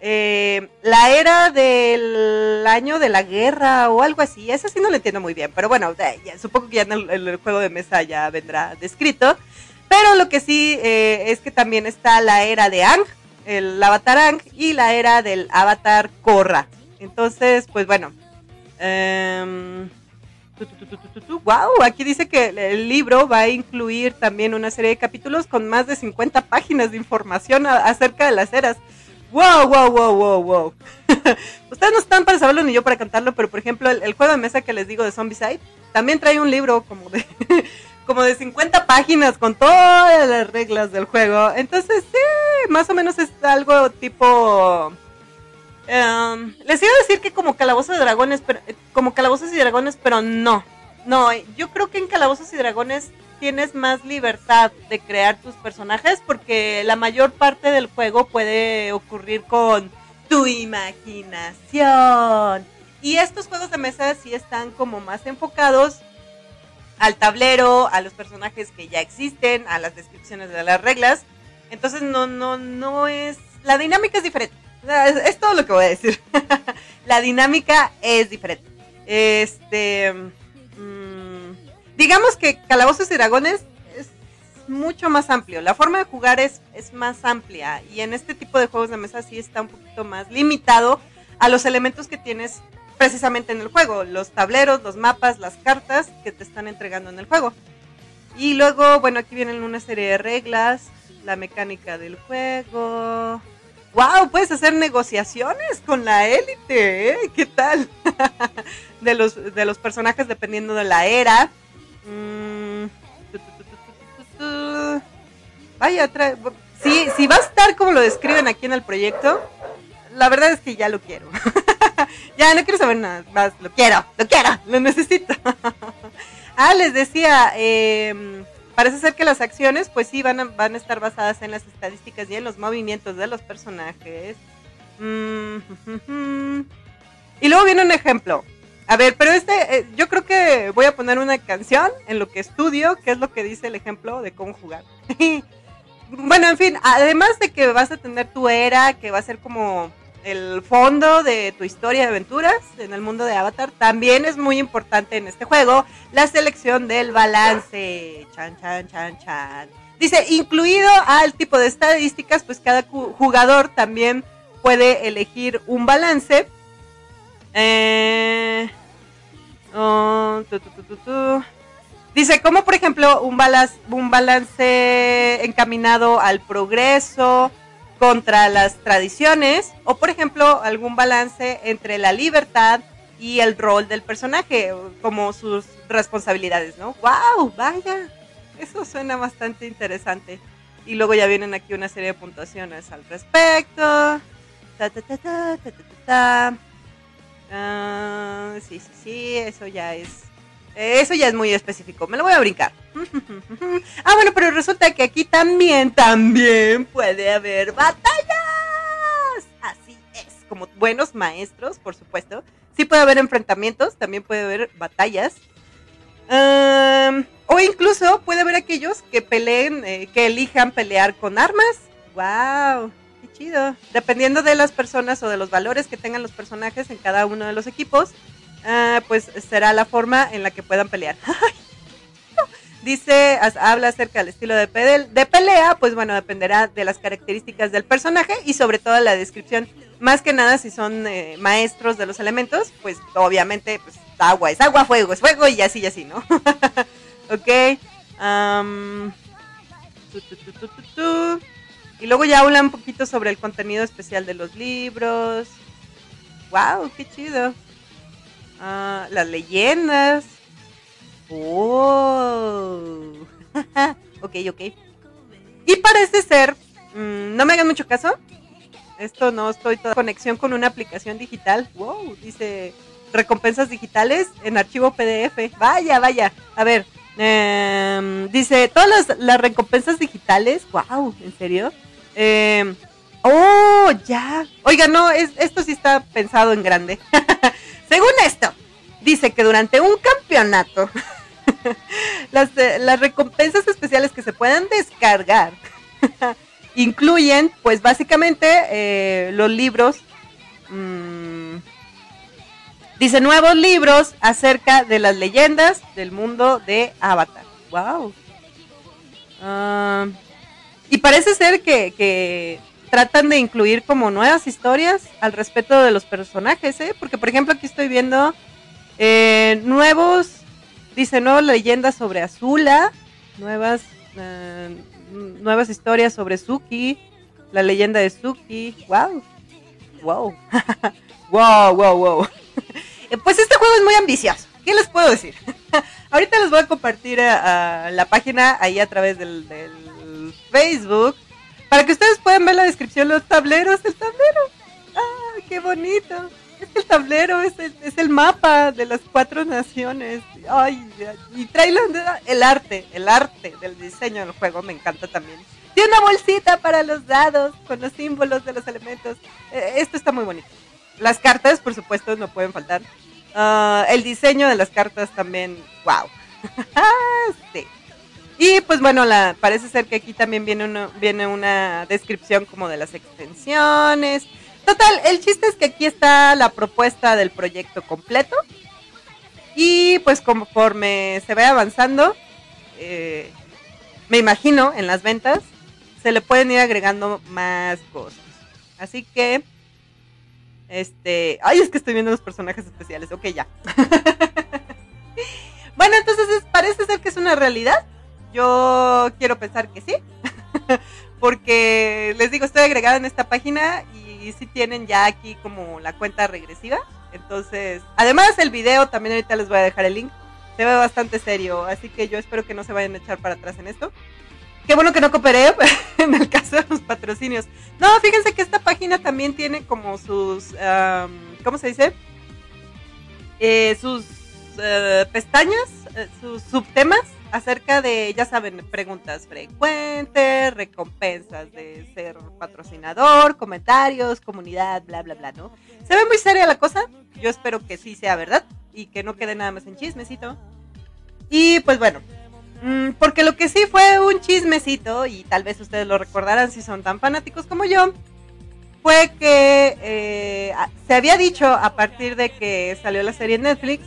Eh, la era del año de la guerra o algo así. Ese sí no lo entiendo muy bien. Pero bueno, supongo que ya en el juego de mesa ya vendrá descrito. Pero lo que sí eh, es que también está la era de Ang, el avatar Ang, y la era del avatar Korra. Entonces, pues bueno. Wow, aquí dice que el libro va a incluir también una serie de capítulos con más de 50 páginas de información acerca de las eras. Wow, wow, wow, wow, wow. Ustedes no están para saberlo ni yo para cantarlo, pero por ejemplo, el, juego de mesa que les digo de Zombicide también trae un libro como de como de 50 páginas con todas las reglas del juego. Entonces, sí, más o menos es algo tipo... Em, les iba a decir que como Calabozos de Dragones, pero, eh, como Calabozos y Dragones, pero no. No, yo creo que en Calabozos y Dragones tienes más libertad de crear tus personajes porque la mayor parte del juego puede ocurrir con tu imaginación. Y estos juegos de mesa sí están como más enfocados al tablero, a los personajes que ya existen, a las descripciones de las reglas. Entonces no, no, no es. La dinámica es diferente. Es, todo lo que voy a decir. la dinámica es diferente. Este. Mm, digamos que Calabozos y Dragones es mucho más amplio. La forma de jugar es, es más amplia. Y en este tipo de juegos de mesa sí está un poquito más limitado a los elementos que tienes precisamente en el juego, los tableros, los mapas, las cartas que te están entregando en el juego. Y luego, bueno, aquí vienen una serie de reglas, la mecánica del juego. ¡Wow! Puedes hacer negociaciones con la élite, ¿eh? ¿Qué tal? de, los, de los personajes dependiendo de la era. Mm. Vaya, si, si va a estar como lo describen aquí en el proyecto, la verdad es que ya lo quiero. ya no quiero saber nada más, lo quiero, lo quiero, lo necesito. ah, les decía, em, parece ser que las acciones pues sí van a, van a estar basadas en las estadísticas y en los movimientos de los personajes. Mm, y luego viene un ejemplo. A ver, pero este, eh, yo creo que voy a poner una canción en lo que estudio, que es lo que dice el ejemplo de cómo jugar. bueno, en fin, además de que vas a tener tu era, que va a ser como el fondo de tu historia de aventuras en el mundo de Avatar, también es muy importante en este juego la selección del balance. Chan, chan, chan, chan. Dice, incluido al tipo de estadísticas, pues cada jugador también puede elegir un balance. Eh, oh, Dice, como por ejemplo un balance, un balance encaminado al progreso contra las tradiciones, o por ejemplo algún balance entre la libertad y el rol del personaje, como sus responsabilidades, ¿no? ¡Wow! Vaya, eso suena bastante interesante. Y luego ya vienen aquí una serie de puntuaciones al respecto. Ta, ta, ta, ta, ta, ta, ta. Ah, sí, sí, sí, eso ya es. Eso ya es muy específico. Me lo voy a brincar. ah, bueno, pero resulta que aquí también, también puede haber batallas. Así es. Como buenos maestros, por supuesto. Sí puede haber enfrentamientos, también puede haber batallas. O incluso puede haber aquellos que peleen, eh, que elijan pelear con armas. ¡Wow! ¡Qué chido! Dependiendo de las personas o de los valores que tengan los personajes en cada uno de los equipos, uh, pues será la forma en la que puedan pelear. Dice, habla acerca del estilo de, de pelea, pues bueno, dependerá de las características del personaje y sobre todo la descripción. Más que nada, si son eh, maestros de los elementos, pues obviamente, pues agua es agua, fuego es fuego y así y así, ¿no? ok. Um, y luego ya habla un poquito sobre el contenido especial de los libros. ¡Wow! ¡Qué chido! Uh, las leyendas. ¡Oh! ok, ok. Y parece ser, mmm, no me hagan mucho caso, esto no estoy toda conexión con una aplicación digital. Wow, dice recompensas digitales en archivo PDF. Vaya, vaya. A ver, eh, dice todas las, recompensas digitales. Wow, ¿en serio? Eh, oh, ya. Oiga, no, es, esto sí está pensado en grande. Según esto, dice que durante un campeonato las, las recompensas especiales que se puedan descargar incluyen, pues básicamente, eh, los libros. Mmm, dice nuevos libros acerca de las leyendas del mundo de Avatar. ¡Wow! Ah, y parece ser que, que, tratan de incluir como nuevas historias al respecto de los personajes, ¿eh? Porque, por ejemplo, aquí estoy viendo eh, nuevos, dice nuevas leyendas sobre Azula, nuevas eh, nuevas historias sobre Suki, la leyenda de Suki. ¡Wow! ¡Wow! ¡Wow, wow, wow! pues este juego es muy ambicioso. ¿Qué les puedo decir? Ahorita les voy a compartir a, la página ahí a través del, Facebook para que ustedes puedan ver la descripción de los tableros del tablero. ¡Ah, qué bonito! Es el tablero es el, el mapa de las cuatro naciones. Ay, y trae el arte, el arte del diseño del juego, me encanta también. Tiene una bolsita para los dados con los símbolos de los elementos. Eh, esto está muy bonito. Las cartas, por supuesto, no pueden faltar. Uh, el diseño de las cartas también, wow. sí. Y pues bueno, la, parece ser que aquí también viene, uno, viene una descripción como de las extensiones. Total, el chiste es que aquí está la propuesta del proyecto completo. Y pues conforme se ve avanzando, eh, me imagino en las ventas, se le pueden ir agregando más cosas. Así que, este, ay, es que estoy viendo los personajes especiales, ok, ya. bueno, entonces parece ser que es una realidad. Yo quiero pensar que sí. Porque les digo, estoy agregada en esta página y sí tienen ya aquí como la cuenta regresiva. Entonces, además el video también ahorita les voy a dejar el link. Se ve bastante serio, así que yo espero que no se vayan a echar para atrás en esto. Qué bueno que no cooperé en el caso de los patrocinios. No, fíjense que esta página también tiene como sus, ¿cómo se dice? Eh, sus eh, pestañas, eh, sus subtemas acerca de, ya saben, preguntas frecuentes, recompensas de ser patrocinador, comentarios, comunidad, bla, bla, bla, ¿no? Se ve muy seria la cosa, yo espero que sí sea verdad y que no quede nada más en chismecito. Y pues bueno, mm, porque lo que sí fue un chismecito, y tal vez ustedes lo recordarán si son tan fanáticos como yo, fue que eh, se había dicho a partir de que salió la serie en Netflix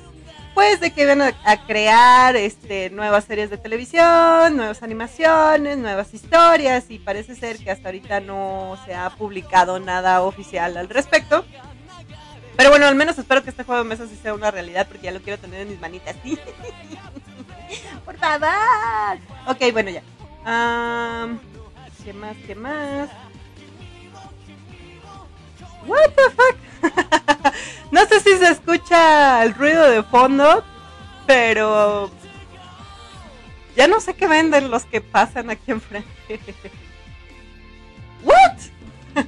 pues de que iban a, crear este, nuevas series de televisión, nuevas animaciones, nuevas historias y parece ser que hasta ahorita no se ha publicado nada oficial al respecto. Pero bueno, al menos espero que este juego de mesa sí sea una realidad porque ya lo quiero tener en mis manitas. Por favor. Ok, bueno, ya. ¿Qué más? ¿Qué más? What the fuck? no sé si se escucha el ruido de fondo, pero ya no sé qué venden los que pasan aquí enfrente. What?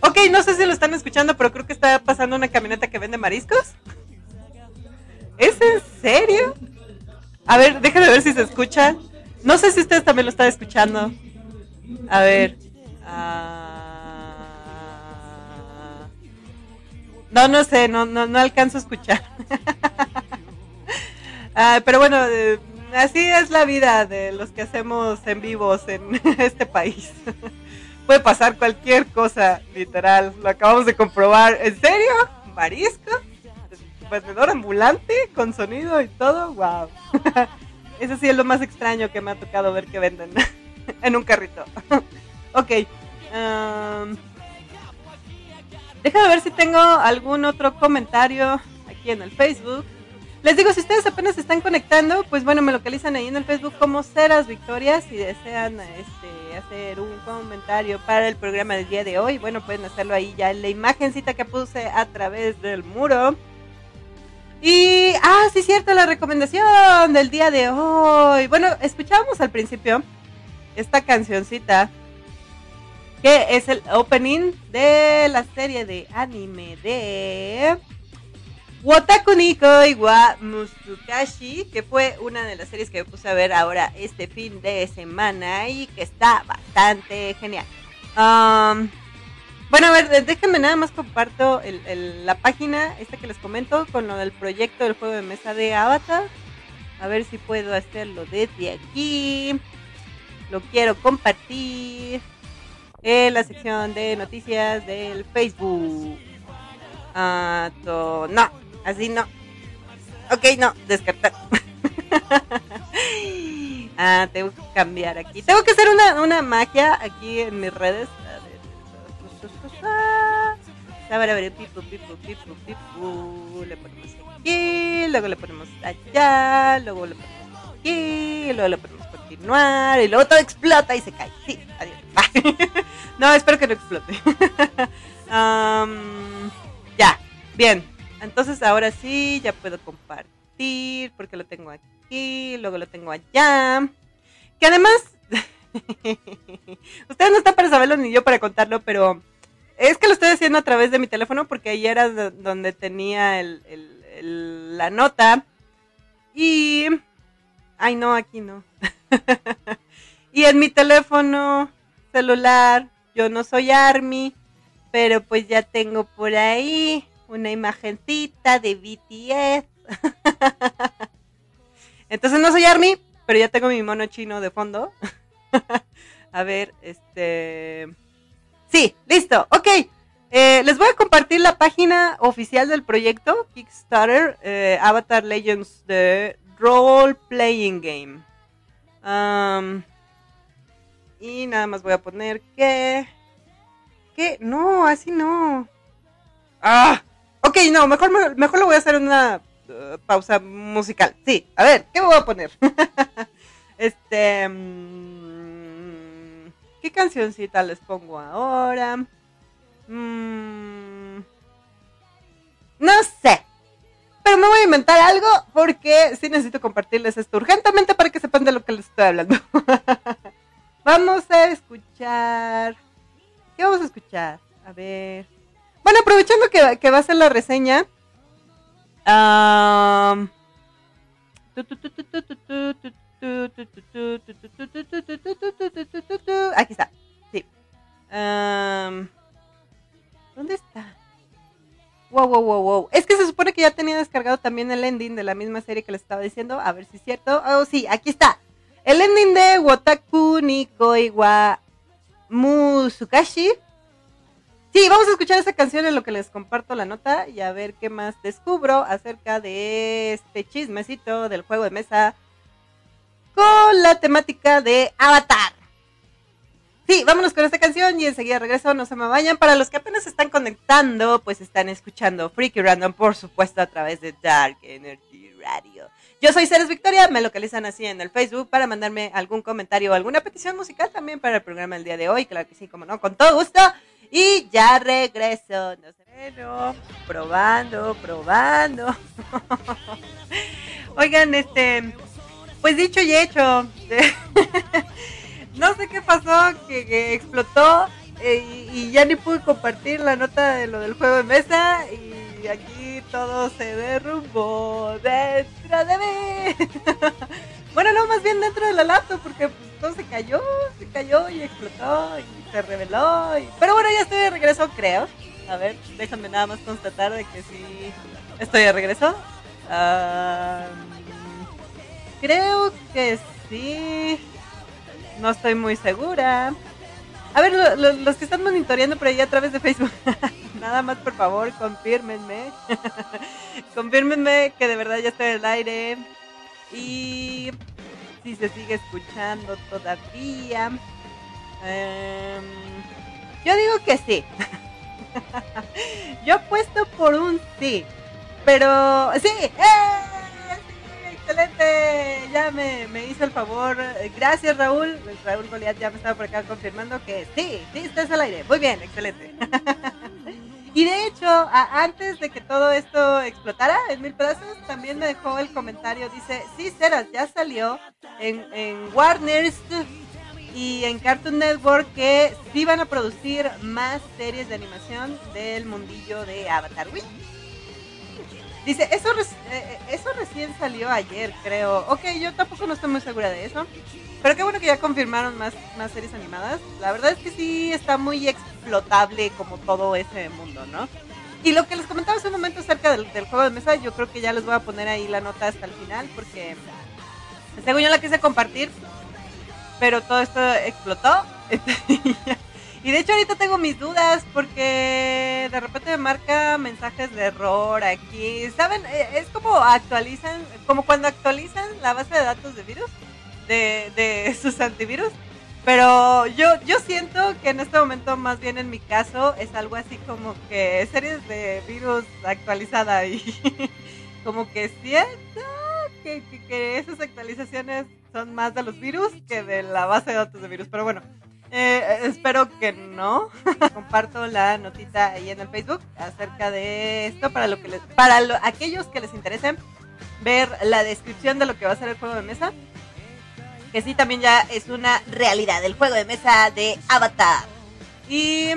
ok, no sé si lo están escuchando, pero creo que está pasando una camioneta que vende mariscos. ¿Es en serio? A ver, déjame ver si se escucha. No sé si ustedes también lo están escuchando. A ver. Ah. No, no sé, no, no, no alcanzo a escuchar. Ah, pero bueno, eh, así es la vida de los que hacemos en vivos en este país. Puede pasar cualquier cosa, literal. Lo acabamos de comprobar. ¿En serio? ¿Marisco? vendedor ambulante con sonido y todo, wow. Eso sí es lo más extraño que me ha tocado ver que venden en un carrito. ok. Um, déjame ver si tengo algún otro comentario aquí en el Facebook. Les digo, si ustedes apenas se están conectando, pues bueno, me localizan ahí en el Facebook como Ceras Victorias. Si desean este, hacer un comentario para el programa del día de hoy, bueno, pueden hacerlo ahí ya en la imagencita que puse a través del muro. Y, ah, sí, cierto, la recomendación del día de hoy. Bueno, escuchábamos al principio esta cancioncita que es el opening de la serie de anime de Wataku Niko wa Musukashi, que fue una de las series que me puse a ver ahora este fin de semana y que está bastante genial. Um, bueno, a ver, déjenme nada más comparto la página, esta que les comento, con lo del proyecto del juego de mesa de Avatar. A ver si puedo hacerlo desde aquí. Lo quiero compartir en la sección de noticias del Facebook. Ah, no, así no. Ok, no, descartar. ah, tengo que cambiar aquí. Tengo que hacer una, una magia aquí en mis redes ver, pipu, pipu, pipu, pipu. Le ponemos aquí, luego le ponemos allá, luego le ponemos aquí, luego le ponemos y luego todo explota y se cae. Sí, adiós. no, espero que no explote. ya, bien. Entonces ahora sí, ya puedo compartir, porque lo tengo aquí, luego lo tengo allá. Que además, ustedes no están para saberlo ni yo para contarlo, pero es que lo estoy haciendo a través de mi teléfono porque ahí era donde tenía la nota. Y... Ay, no, aquí no. y en mi teléfono celular, yo no soy Army, pero pues ya tengo por ahí una imagencita de BTS. Entonces no soy Army, pero ya tengo mi mono chino de fondo. a ver, este... Sí, listo, ok. Eh, les voy a compartir la página oficial del proyecto Kickstarter eh, Avatar Legends de Role Playing Game. Y nada más voy a poner que... ¿Qué? No, así no. Ah, ok, no, mejor, mejor lo voy a hacer en una uh, pausa musical. Sí, a ver, ¿qué voy a poner? este... Mm, ¿Qué cancioncita les pongo ahora? Mm, no sé. Pero me voy a inventar algo porque sí necesito compartirles esto urgentemente para que sepan de lo que les estoy hablando. vamos a escuchar. ¿Qué vamos a escuchar? A ver. Bueno, aprovechando que, va a ser la reseña. Aquí está. Sí. ¿Dónde está? Wow, wow, wow, wow. Es que se supone que ya tenía descargado también el ending de la misma serie que les estaba diciendo. A ver si es cierto. Oh, sí, aquí está. El ending de Wataku Nikoi wa Musukashi. Sí, vamos a escuchar esa canción en lo que les comparto la nota y a ver qué más descubro acerca de este chismecito del juego de mesa con la temática de Avatar. Sí, vámonos con esta canción y enseguida regreso, no se me vayan. Para los que apenas están conectando, pues están escuchando Freaky Random, por supuesto, a través de Dark Energy Radio. Yo soy Ceres Victoria, me localizan así en el Facebook para mandarme algún comentario o alguna petición musical también para el programa del día de hoy, claro que sí, como no, con todo gusto. Y ya regreso, no sé, bueno, probando, probando. Oigan, este, pues dicho y hecho, no sé qué pasó, que, explotó eh, y, ya ni pude compartir la nota de lo del juego de mesa y aquí todo se derrumbó dentro de mí. bueno, no, más bien dentro de la laptop porque pues, todo se cayó, se cayó y explotó y se reveló. Pero bueno, ya estoy de regreso, creo. A ver, déjame nada más constatar de que sí estoy de regreso. creo que sí. No estoy muy segura. A ver, los que están monitoreando por ahí a través de Facebook, nada más por favor, confírmenme. confírmenme que de verdad ya estoy en el aire. Y si se sigue escuchando todavía. Em, yo digo que sí. yo apuesto por un sí. Pero sí. ¡Eh! Ya me, hizo el favor. Gracias, Raúl. Raúl Goliat ya me estaba por acá confirmando que sí, sí, estás al aire. Muy bien, excelente. y de hecho, antes de que todo esto explotara en mil pedazos, también me dejó el comentario. Dice: Sí, Ceras, ya salió en, en Warner's y en Cartoon Network que sí van a producir más series de animación del mundillo de Avatar. Dice, eso, eh, eh, eso recién salió ayer, creo. Ok, yo tampoco no estoy muy segura de eso. Pero qué bueno que ya confirmaron más, más series animadas. La verdad es que sí está muy explotable como todo ese mundo, ¿no? Y lo que les comentaba hace un momento acerca del, juego de mesa, yo creo que ya les voy a poner ahí la nota hasta el final porque según yo la quise compartir, pero todo esto explotó. Y de hecho ahorita tengo mis dudas porque de repente me marca mensajes de error aquí. ¿Saben? Eh, es como actualizan, como cuando actualizan la base de datos de virus, de, de sus antivirus. Pero yo, yo siento que en este momento, más bien en mi caso, es algo así como que series de virus actualizada y como que siento que, que esas actualizaciones son más de los virus que de la base de datos de virus. Pero bueno, eh, espero que no. Comparto la notita ahí en el Facebook acerca de esto para lo que les, para aquellos que les interesen ver la descripción de lo que va a ser el juego de mesa. Que sí también ya es una realidad el juego de mesa de Avatar. Y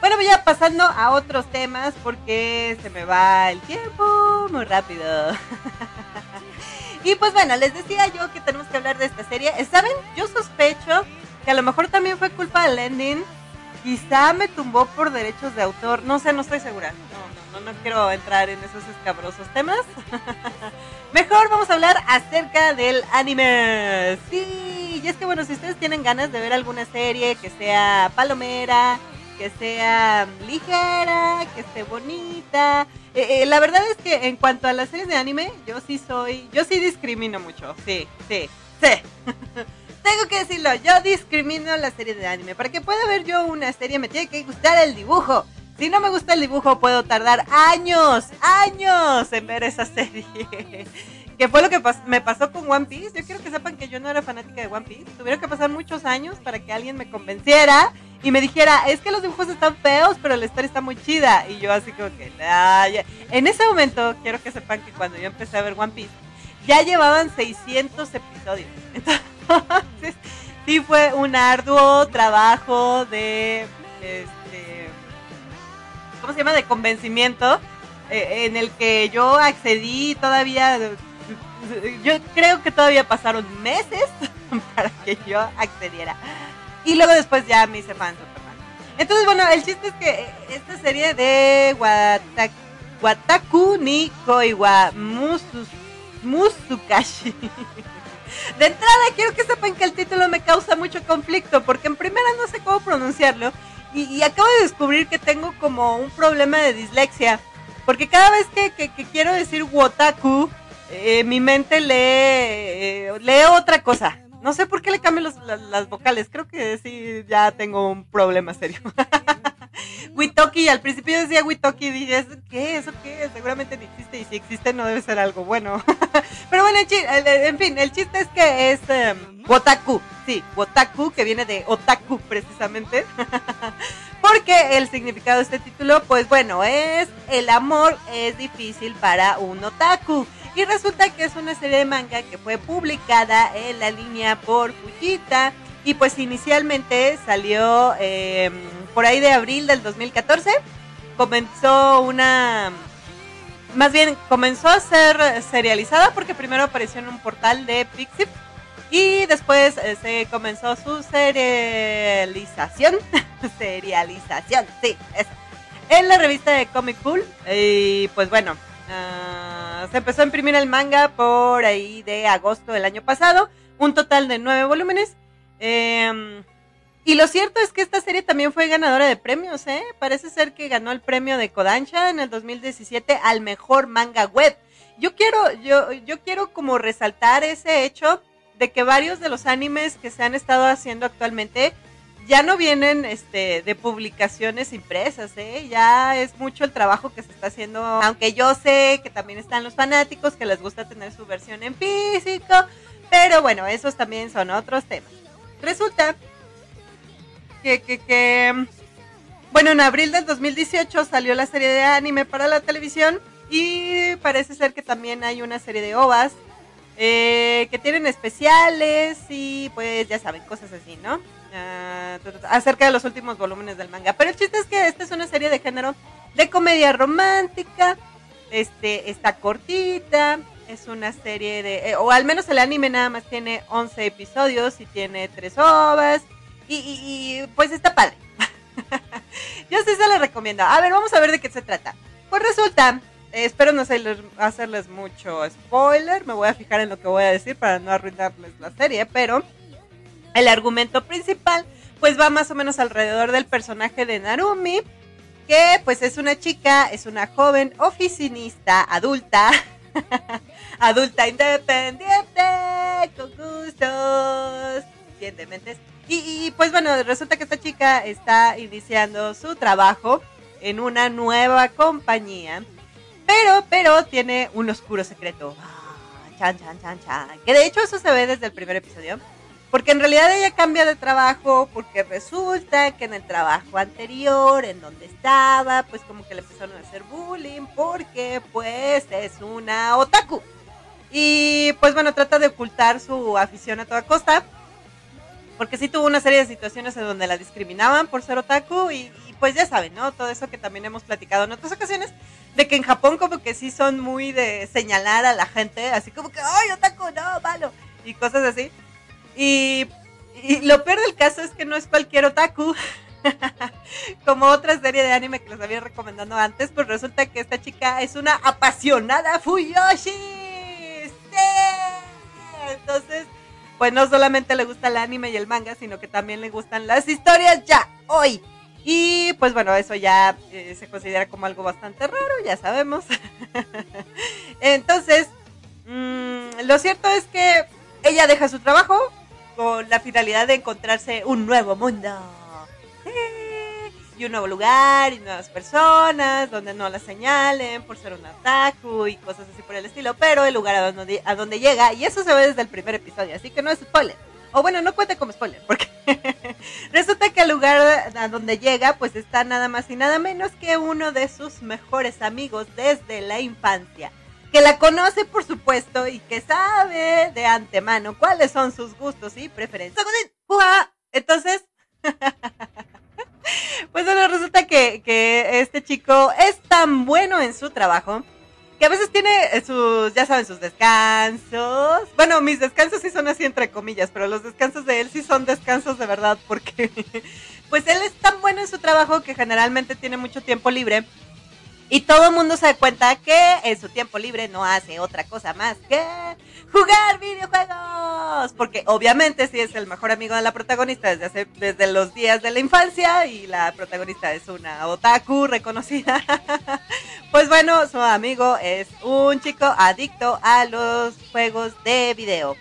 bueno, voy ya pasando a otros temas porque se me va el tiempo muy rápido. y pues bueno, les decía yo que tenemos que hablar de esta serie. ¿Saben? Yo sospecho que a lo mejor también fue culpa del ending. Quizá me tumbó por derechos de autor. No sé, no estoy segura. No, no, no, quiero entrar en esos escabrosos temas. Mejor vamos a hablar acerca del anime. Sí, y es que bueno, si ustedes tienen ganas de ver alguna serie que sea palomera, que sea ligera, que esté bonita. Eh, eh, la verdad es que en cuanto a las series de anime, yo sí soy, yo sí discrimino mucho. Sí, sí, sí. tengo que decirlo, yo discrimino la serie de anime. Para que pueda ver yo una serie me tiene que gustar el dibujo. Si no me gusta el dibujo puedo tardar años, años en ver esa serie. que fue lo que me pasó con One Piece. Yo quiero que sepan que yo no era fanática de One Piece. Tuvieron que pasar muchos años para que alguien me convenciera y me dijera, es que los dibujos están feos, pero la historia está muy chida. Y yo así como que, en ese momento quiero que sepan que cuando yo empecé a ver One Piece, ya llevaban 600 episodios. Entonces, entonces, sí fue un arduo trabajo de, este, ¿cómo se llama? De convencimiento, eh, en el que yo accedí todavía, yo creo que todavía pasaron meses para que yo accediera. Y luego después ya me hice fan, Entonces, bueno, el chiste es que esta serie de Wataku ni Koiwa Musukashi De entrada, quiero que sepan que el título me causa mucho conflicto, porque en primera no sé cómo pronunciarlo, y, acabo de descubrir que tengo como un problema de dislexia, porque cada vez que, quiero decir Wotaku, eh, mi mente lee, eh, lee otra cosa. No sé por qué le cambio las, vocales, creo que sí, ya tengo un problema serio. Witoki, al principio decía Witoki y dije, ¿qué? ¿Eso qué? Seguramente no existe y si existe no debe ser algo bueno. Pero bueno, en fin, el chiste es que es um, Wotaku, sí, Wotaku, que viene de Otaku precisamente. Porque el significado de este título, pues bueno, es el amor es difícil para un otaku. Y resulta que es una serie de manga que fue publicada en la línea por Fujita. Y pues inicialmente salió em, por ahí de abril del 2014. Comenzó una... Más bien, comenzó a ser serializada porque primero apareció en un portal de Pixip. Y después eh, se comenzó su serialización. serialización, sí, eso. En la revista de Comic Pool. Y pues bueno, Ah, se empezó a imprimir el manga por ahí de agosto del año pasado. Un total de nueve volúmenes. Em, y lo cierto es que esta serie también fue ganadora de premios, ¿eh? Parece ser que ganó el premio de Kodansha en el 2017 al mejor manga web. Yo quiero, yo, yo quiero como resaltar ese hecho de que varios de los animes que se han estado haciendo actualmente ya no vienen este de publicaciones impresas, ¿eh? Ya es mucho el trabajo que se está haciendo, aunque yo sé que también están los fanáticos que les gusta tener su versión en físico, pero bueno, esos también son otros temas. Resulta que, que, que bueno, en abril del 2018 salió la serie de anime para la televisión y parece ser que también hay una serie de ovas eh, que tienen especiales y pues ya saben, cosas así, ¿no? Ah, acerca de los últimos volúmenes del manga. Pero el chiste es que esta es una serie de género de comedia romántica. Este está cortita. Es una serie de. Eh, o al menos el anime nada más tiene 11 episodios y tiene 3 ovas. Y, pues está padre. Yo sí se lo recomiendo. A ver, vamos a ver de qué se trata. Pues resulta. espero no hacerles mucho spoiler. Me voy a fijar en lo que voy a decir para no arruinarles la serie. Pero el argumento principal pues va más o menos alrededor del personaje de Narumi, que pues es una chica, es una joven oficinista adulta, adulta independiente, con gustos, evidentemente. Y, y pues bueno, resulta que esta chica está iniciando su trabajo en una nueva compañía, pero, pero tiene un oscuro secreto. Ah, chan, chan, chan, chan. Que de hecho eso se ve desde el primer episodio porque en realidad ella cambia de trabajo porque resulta que en el trabajo anterior, en donde estaba, pues como que le empezaron a hacer bullying porque pues es una otaku. Y pues bueno, trata de ocultar su afición a toda costa. Porque sí tuvo una serie de situaciones en donde la discriminaban por ser otaku y, pues ya saben, ¿no? Todo eso que también hemos platicado en otras ocasiones, de que en Japón como que sí son muy de señalar a la gente, así como que, ¡ay, otaku, no, malo! Y cosas así. Y, lo peor del caso es que no es cualquier otaku. Como otra serie de anime que les había recomendado antes, pues resulta que esta chica es una apasionada Fuyoshi. Entonces, pues no solamente le gusta el anime y el manga, sino que también le gustan las historias ya, hoy. Y pues bueno, eso ya eh, se considera como algo bastante raro, ya sabemos. Entonces, mm, lo cierto es que ella deja su trabajo, con la finalidad de encontrarse un nuevo mundo. Y un nuevo lugar y nuevas personas donde no la señalen por ser un ataku y cosas así por el estilo. Pero el lugar a donde, a donde llega, y eso se ve desde el primer episodio, así que no es spoiler. O bueno, no cuente como spoiler, porque resulta que el lugar a donde llega, pues está nada más y nada menos que uno de sus mejores amigos desde la infancia que la conoce por supuesto y que sabe de antemano cuáles son sus gustos y preferencias. Entonces, pues bueno, resulta que, que este chico es tan bueno en su trabajo que a veces tiene sus, ya saben, sus descansos. Bueno, mis descansos sí son así entre comillas, pero los descansos de él sí son descansos de verdad porque pues él es tan bueno en su trabajo que generalmente tiene mucho tiempo libre y todo el mundo se da cuenta que en su tiempo libre no hace otra cosa más que jugar videojuegos. Porque obviamente sí es el mejor amigo de la protagonista desde, desde los días de la infancia y la protagonista es una otaku reconocida. pues bueno, su amigo es un chico adicto a los juegos de video.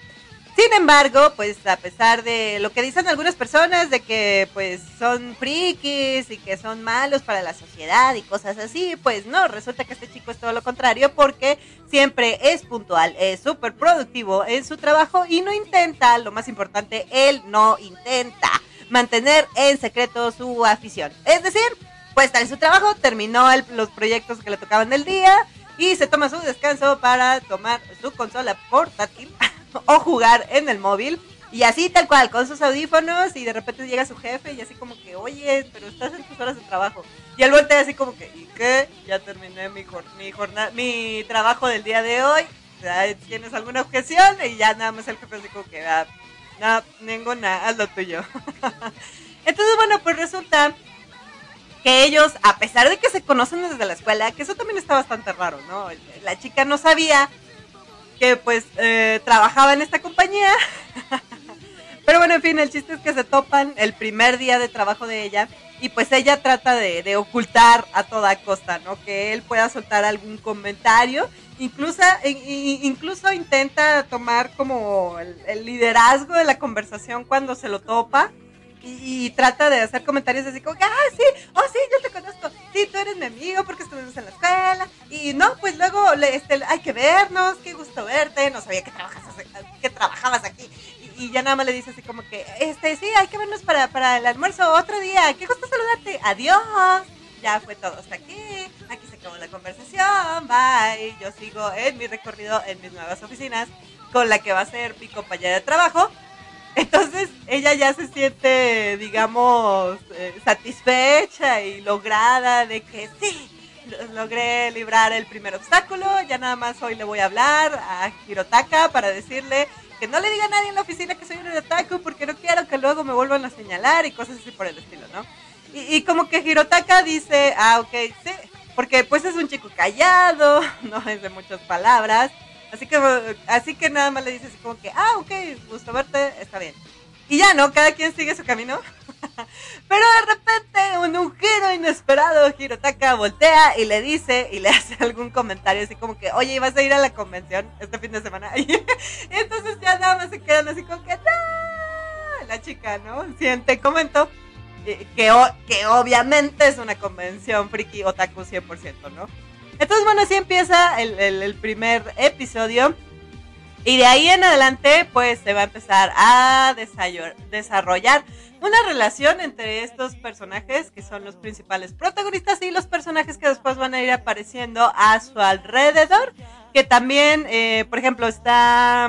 Sin embargo, pues a pesar de lo que dicen algunas personas de que pues son frikis y que son malos para la sociedad y cosas así, pues no, resulta que este chico es todo lo contrario porque siempre es puntual, es súper productivo en su trabajo y no intenta, lo más importante, él no intenta mantener en secreto su afición. Es decir, pues está en su trabajo, terminó los proyectos que le tocaban del día y se toma su descanso para tomar su consola portátil o jugar en el móvil. Y así tal cual, con sus audífonos y de repente llega su jefe y así como que, oye, pero estás en tus horas de trabajo. Y él voltea así como que, ¿y qué? Ya terminé mi, mi, jornada, mi trabajo del día de hoy. ¿Tienes alguna objeción? Y ya nada más el jefe así como que, ah, no, ninguna, haz lo tuyo. Entonces, bueno, pues resulta que ellos, a pesar de que se conocen desde la escuela, que eso también está bastante raro, ¿no? La chica no sabía que pues eh, trabajaba en esta compañía. Pero bueno, en fin, el chiste es que se topan el primer día de trabajo de ella y pues ella trata de, ocultar a toda costa, ¿no? Que él pueda soltar algún comentario. Incluso, incluso intenta tomar como el liderazgo de la conversación cuando se lo topa y, trata de hacer comentarios así como ah, sí, oh, sí, yo te conozco, sí, tú eres mi amigo porque estuvimos en la escuela, y no, pues luego este, hay que vernos, qué gusto verte, no sabía que, trabajas, que trabajabas aquí, y, ya nada más le dice así como que, este, sí, hay que vernos para, para el almuerzo otro día, qué gusto saludarte, adiós, ya fue todo hasta aquí, aquí se acabó la conversación, bye, yo sigo en mi recorrido en mis nuevas oficinas con la que va a ser mi compañera de trabajo, entonces ella ya se siente, digamos, eh, satisfecha y lograda de que sí, logré librar el primer obstáculo. Ya nada más hoy le voy a hablar a Hirotaka para decirle que no le diga a nadie en la oficina que soy un otaku porque no quiero que luego me vuelvan a señalar y cosas así por el estilo, ¿no? Y, y como que Hirotaka dice, ah, ok, sí, porque pues es un chico callado, no es de muchas palabras. Así que, así que nada más le dices como que, ah, ok, gusto verte, está bien. Y ya, ¿no? Cada quien sigue su camino. Pero de repente, un, un giro inesperado, Hirotaka voltea y le dice y le hace algún comentario así como que, oye, ¿vas a ir a la convención este fin de semana? y entonces ya nada más se quedan así como que, ¡No! La chica, ¿no? Siente, comentó que, que obviamente es una convención friki otaku 100%, ¿no? Entonces, bueno, así empieza el, primer episodio. Y de ahí en adelante, pues se va a empezar a desarrollar una relación entre estos personajes que son los principales protagonistas y los personajes que después van a ir apareciendo a su alrededor. Que también, eh, por ejemplo, está...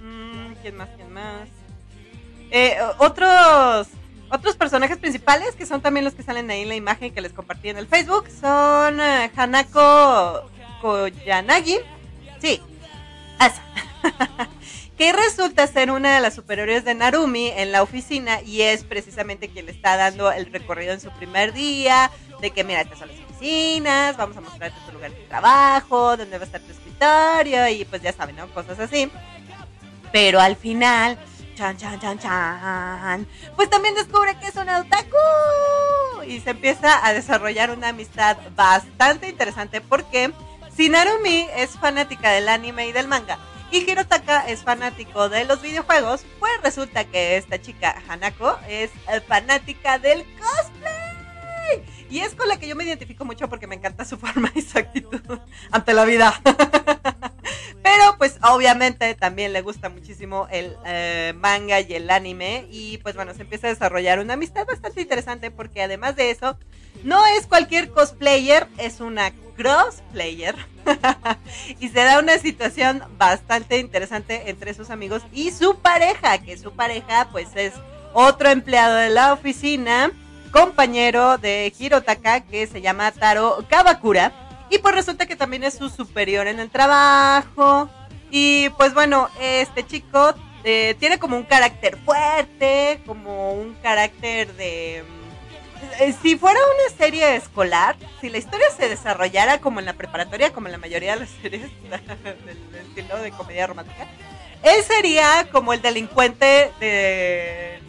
Mm, ¿Quién más? ¿Quién más? Eh, otros otros personajes principales, que son también los que salen ahí en la imagen que les compartí en el Facebook, son eh, Hanako Koyanagi. Sí, esa. que resulta ser una de las superiores de Narumi en la oficina y es precisamente quien le está dando el recorrido en su primer día, de que mira, estas son las oficinas, vamos a mostrarte tu lugar de trabajo, dónde va a estar tu escritorio y pues ya saben, ¿no? Cosas así. Pero al final chan, chan, chan, chan, pues también descubre que es un otaku. Y se empieza a desarrollar una amistad bastante interesante porque Narumi es fanática del anime y del manga. Y Hirotaka es fanático de los videojuegos, pues resulta que esta chica Hanako es fanática del cosplay. Y es con la que yo me identifico mucho porque me encanta su forma y su actitud ante la vida. Pero pues obviamente también le gusta muchísimo el eh, manga y el anime. Y pues bueno, se empieza a desarrollar una amistad bastante interesante porque además de eso, no es cualquier cosplayer, es una crossplayer. Y se da una situación bastante interesante entre sus amigos y su pareja, que su pareja pues es otro empleado de la oficina, compañero de Hirotaka que se llama Taro Kawakura y pues resulta que también es su superior en el trabajo. Y pues bueno, este chico eh, tiene como un carácter fuerte, como un carácter de... Mm, eh, si fuera una serie escolar, si la historia se desarrollara como en la preparatoria, como en la mayoría de las series del estilo de comedia romántica, él sería como el delincuente de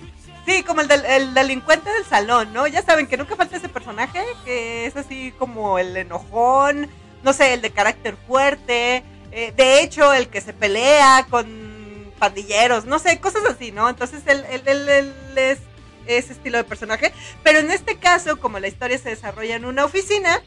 Sí, como el, del, delincuente del salón, ¿no? Ya saben que nunca falta ese personaje que es así como el enojón, no sé, el de carácter fuerte. Eh, de hecho, el que se pelea con pandilleros, no sé, cosas así, ¿no? Entonces él, él, él, es ese estilo de personaje. Pero en este caso, como la historia se desarrolla en una oficina,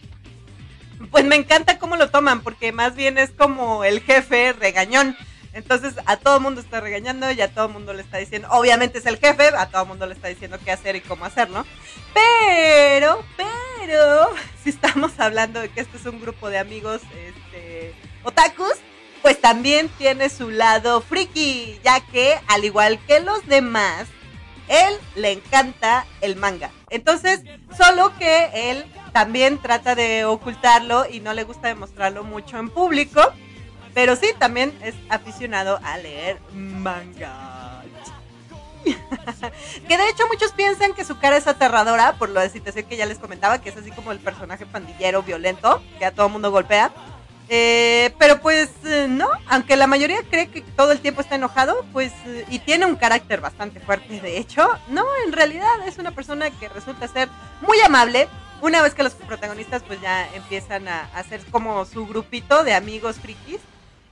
pues me encanta cómo lo toman, porque más bien es como el jefe regañón. Entonces a todo mundo está regañando y a todo mundo le está diciendo, obviamente es el jefe, a todo mundo le está diciendo qué hacer y cómo hacerlo. Pero, pero, si estamos hablando de que este es un grupo de amigos este, otakus, pues también tiene su lado friki, ya que al igual que los demás, él le encanta el manga. Entonces, solo que él también trata de ocultarlo y no le gusta demostrarlo mucho en público. Pero sí, también es aficionado a leer manga. que de hecho muchos piensan que su cara es aterradora por la situación que ya les comentaba, que es así como el personaje pandillero violento que a todo mundo golpea. Eh, pero pues eh, no, aunque la mayoría cree que todo el tiempo está enojado, pues eh, y tiene un carácter bastante fuerte, de hecho, no, en realidad es una persona que resulta ser muy amable. Una vez que los protagonistas pues ya empiezan a hacer como su grupito de amigos frikis,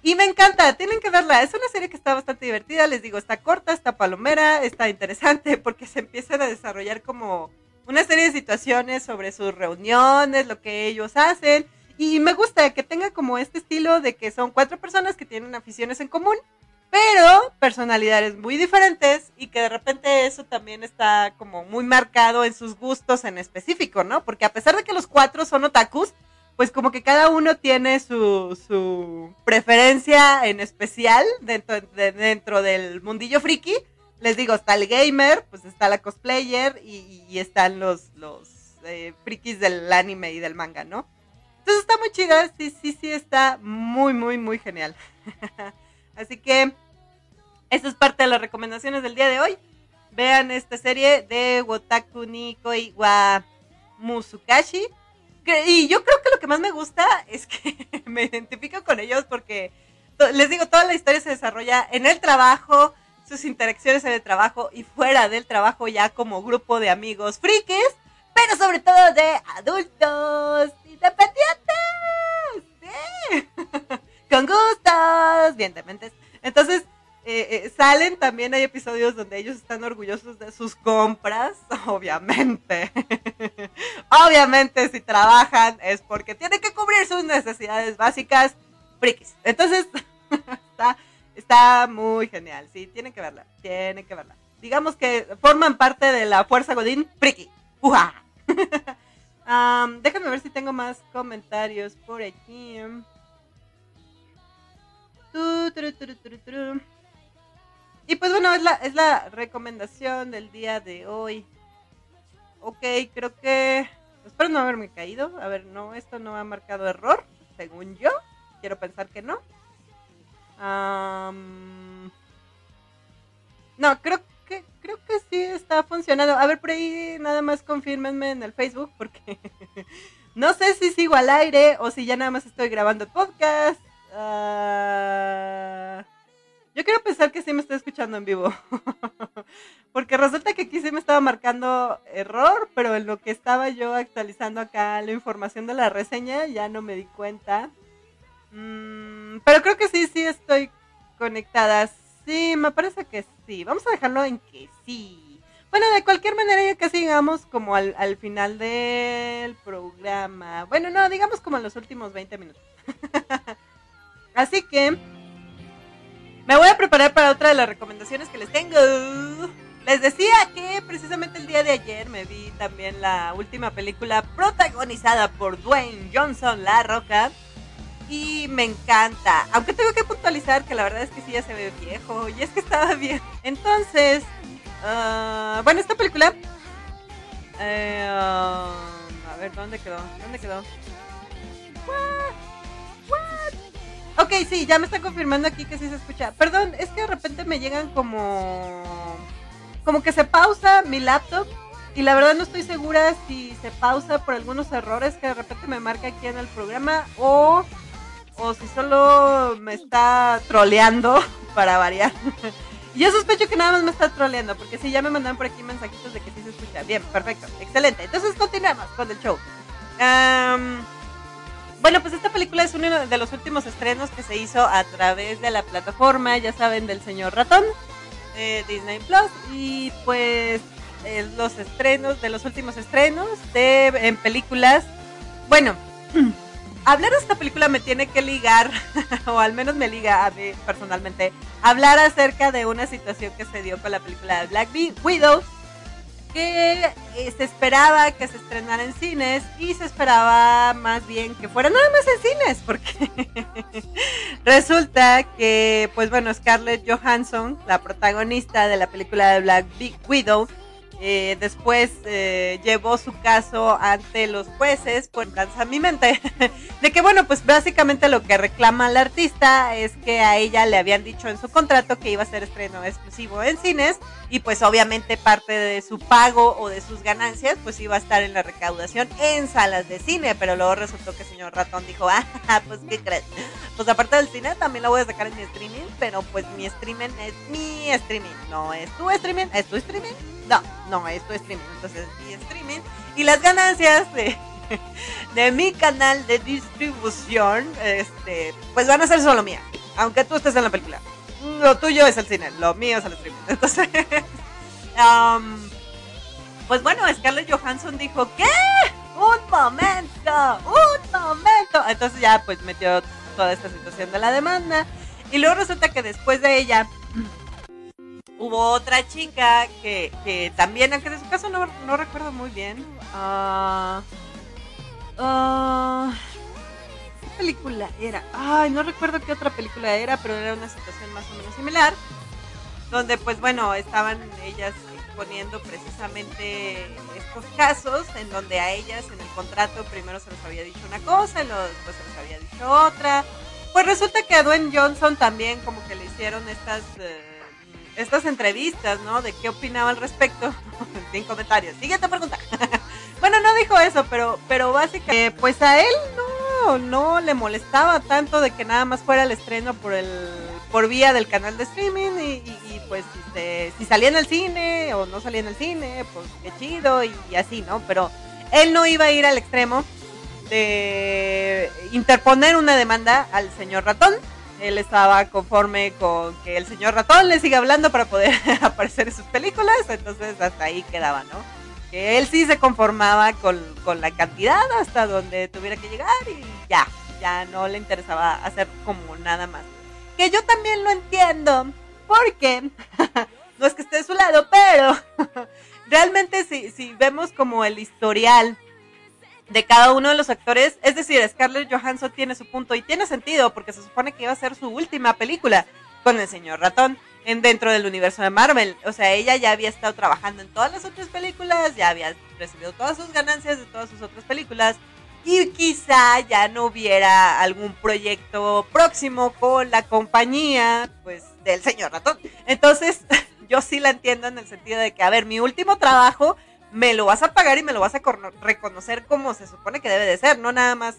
y me encanta, tienen que verla. Es una serie que está bastante divertida, les digo, está corta, está palomera, está interesante porque se empiezan a desarrollar como una serie de situaciones sobre sus reuniones, lo que ellos hacen. Y me gusta que tenga como este estilo de que son cuatro personas que tienen aficiones en común, pero personalidades muy diferentes y que de repente eso también está como muy marcado en sus gustos en específico, ¿no? Porque a pesar de que los cuatro son otakus, pues como que cada uno tiene su, su preferencia en especial dentro, dentro del mundillo friki. Les digo, está el gamer, pues está la cosplayer y, están los, los eh, frikis del anime y del manga, ¿no? Entonces está muy chida, sí, sí, sí, está muy, muy, muy genial. Así que esa es parte de las recomendaciones del día de hoy. Vean esta serie de Wotaku Nikoi wa Musukashi y yo creo que lo que más me gusta es que me identifico con ellos porque les digo, toda la historia se desarrolla en el trabajo, sus interacciones en el trabajo y fuera del trabajo ya como grupo de amigos frikis, pero sobre todo de adultos independientes. Sí. Con gustos, bien dementes. Entonces, eh, eh, salen también, hay episodios donde ellos están orgullosos de sus compras, obviamente. obviamente, si trabajan es porque tienen que cubrir sus necesidades básicas frikis. Entonces, está, está muy genial. Sí, tienen que verla, tienen que verla. Digamos que forman parte de la fuerza Godín friki. ¡Uja! déjame ver si tengo más comentarios por aquí. Y pues bueno, es la, es la recomendación del día de hoy. Ok, creo que... Espero no haberme caído. A ver, no, esto no ha marcado error, según yo. Quiero pensar que no. no, creo que, creo que sí está funcionando. A ver, por ahí nada más confírmenme en el Facebook porque no sé si sigo al aire o si ya nada más estoy grabando podcast. Ah... Yo quiero pensar que sí me estoy escuchando en vivo. Porque resulta que aquí sí me estaba marcando error, pero en lo que estaba yo actualizando acá la información de la reseña ya no me di cuenta. Mm, pero creo que sí, sí estoy conectada. Sí, me parece que sí. Vamos a dejarlo en que sí. Bueno, de cualquier manera ya casi llegamos como al, al final del programa. Bueno, no, digamos como en los últimos 20 minutos. Así que... Me voy a preparar para otra de las recomendaciones que les tengo. Les decía que precisamente el día de ayer me vi también la última película protagonizada por Dwayne Johnson, La Roca. Y me encanta. Aunque tengo que puntualizar que la verdad es que sí ya se ve viejo. Y es que estaba bien. Entonces, ah, bueno, esta película... Eh, um, a ver, ¿dónde quedó? ¿Dónde quedó? Ok, sí, ya me está confirmando aquí que sí se escucha. Perdón, es que de repente me llegan como... Como que se pausa mi laptop y la verdad no estoy segura si se pausa por algunos errores que de repente me marca aquí en el programa o, o si solo me está troleando para variar. Yo sospecho que nada más me está troleando, porque sí, ya me mandan por aquí mensajitos de que sí se escucha. Bien, perfecto, excelente. Entonces continuemos con el show. Bueno, pues esta película es uno de los últimos estrenos que se hizo a través de la plataforma, ya saben, del señor ratón, eh, Disney Plus, y pues los estrenos, de los últimos estrenos de, en películas. Bueno, hablar de esta película me tiene que ligar, o al menos me liga a mí personalmente, hablar acerca de una situación que se dio con la película de Black Widow que eh, se esperaba que se estrenara en cines y se esperaba más bien que fuera nada más en cines, porque resulta que, pues bueno, Scarlett Johansson, la protagonista de la película de Black Widow, eh, después eh, llevó su caso ante los jueces por lanza mi mente de que bueno pues básicamente lo que reclama la artista es que a ella le habían dicho en su contrato que iba a ser estreno exclusivo en cines y pues obviamente parte de su pago o de sus ganancias pues iba a estar en la recaudación en salas de cine pero luego resultó que el señor ratón dijo ah pues qué crees pues aparte del cine también la voy a sacar en mi streaming pero pues mi streaming es mi streaming no es tu streaming es tu streaming no, no, es streaming. Entonces, mi streaming y las ganancias de, de mi canal de distribución, este, pues van a ser solo mía. Aunque tú estés en la película. Lo tuyo es el cine, lo mío es el streaming. Entonces, um, pues bueno, Scarlett Johansson dijo, ¿qué? Un momento, un momento. Entonces ya pues metió toda esta situación de la demanda. Y luego resulta que después de ella hubo otra chica que, que también, aunque de su caso no, no recuerdo muy bien. Uh, ¿Qué película era? Ay, no recuerdo qué otra película era, pero era una situación más o menos similar. Donde, pues bueno, estaban ellas exponiendo precisamente estos casos en donde a ellas en el contrato primero se les había dicho una cosa y luego después se les había dicho otra. Pues resulta que a Dwayne Johnson también como que le hicieron estas... Eh, estas entrevistas, ¿no? De qué opinaba al respecto. Sin comentarios. Siguiente pregunta. bueno, no dijo eso, pero, pero básicamente, pues a él no, no le molestaba tanto de que nada más fuera el estreno por el, por vía del canal de streaming y, pues este, si salía en el cine o no salía en el cine, pues qué chido y así, ¿no? Pero él no iba a ir al extremo de interponer una demanda al señor ratón él estaba conforme con que el señor ratón le siga hablando para poder aparecer en sus películas, entonces hasta ahí quedaba, ¿no? Que él sí se conformaba con, la cantidad hasta donde tuviera que llegar y ya, ya no le interesaba hacer como nada más. Que yo también lo entiendo, porque no es que esté de su lado, pero realmente si, si vemos como el historial de cada uno de los actores. Es decir, Scarlett Johansson tiene su punto y tiene sentido porque se supone que iba a ser su última película con el señor ratón en dentro del universo de Marvel. O sea, ella ya había estado trabajando en todas las otras películas, ya había recibido todas sus ganancias de todas sus otras películas y quizá ya no hubiera algún proyecto próximo con la compañía, pues, del señor ratón. Entonces, yo sí la entiendo en el sentido de que, a ver, mi último trabajo me lo vas a pagar y me lo vas a reconocer como se supone que debe de ser, no nada más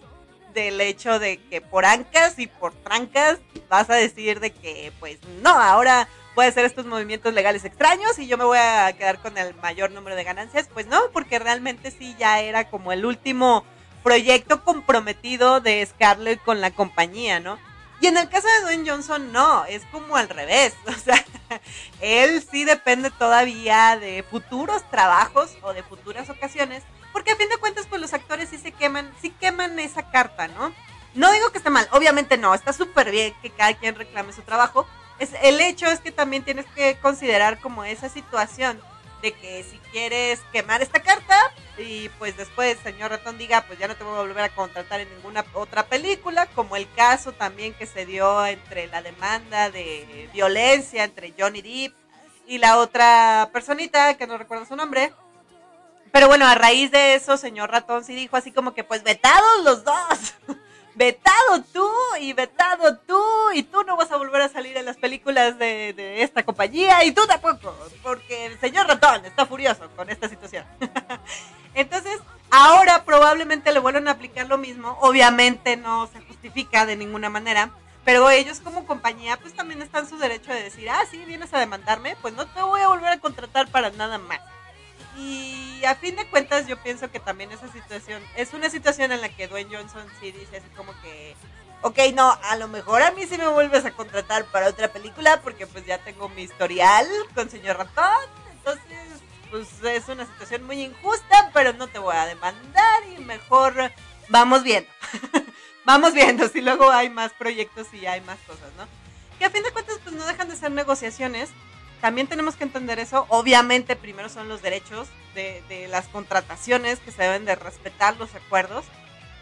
del hecho de que por ancas y por trancas vas a decir de que pues no, ahora voy a hacer estos movimientos legales extraños y yo me voy a quedar con el mayor número de ganancias, pues no, porque realmente sí ya era como el último proyecto comprometido de Scarlett con la compañía, ¿no? Y en el caso de Dwayne Johnson, no, es como al revés. O sea, él sí depende todavía de futuros trabajos o de futuras ocasiones, obviamente no, está súper bien que cada quien reclame su trabajo. Es, el hecho es que también tienes que considerar como esa situación de que si quieres quemar esta carta y pues después señor ratón diga pues ya no te voy a volver a contratar en ninguna otra película, como el caso también que se dio entre la demanda de violencia entre Johnny Depp y la otra personita que no recuerdo su nombre. Pero bueno, a raíz de eso, señor ratón sí dijo así como que pues vetados los dos. vetado tú y vetado tú y tú no vas a volver a salir en las películas de, esta compañía y tú tampoco, porque el señor ratón está furioso con esta situación. Entonces, ahora probablemente le vuelvan a aplicar lo mismo, obviamente no se justifica de ninguna manera, pero ellos como compañía pues también están su derecho de decir, ah, sí, vienes a demandarme, pues no te voy a volver a contratar para nada más. Y a fin de cuentas yo pienso que también esa situación es una situación en la que Dwayne Johnson sí dice así como que, ok, no, a lo mejor a mí sí me vuelves a contratar para otra película porque pues ya tengo mi historial con señor ratón, entonces pues es una situación muy injusta, pero no te voy a demandar y mejor vamos viendo. vamos viendo si luego hay más proyectos y hay más cosas, ¿no? Que a fin de cuentas pues no dejan de ser negociaciones también tenemos que entender eso. Obviamente, primero son los derechos de, las contrataciones que se deben de respetar los acuerdos.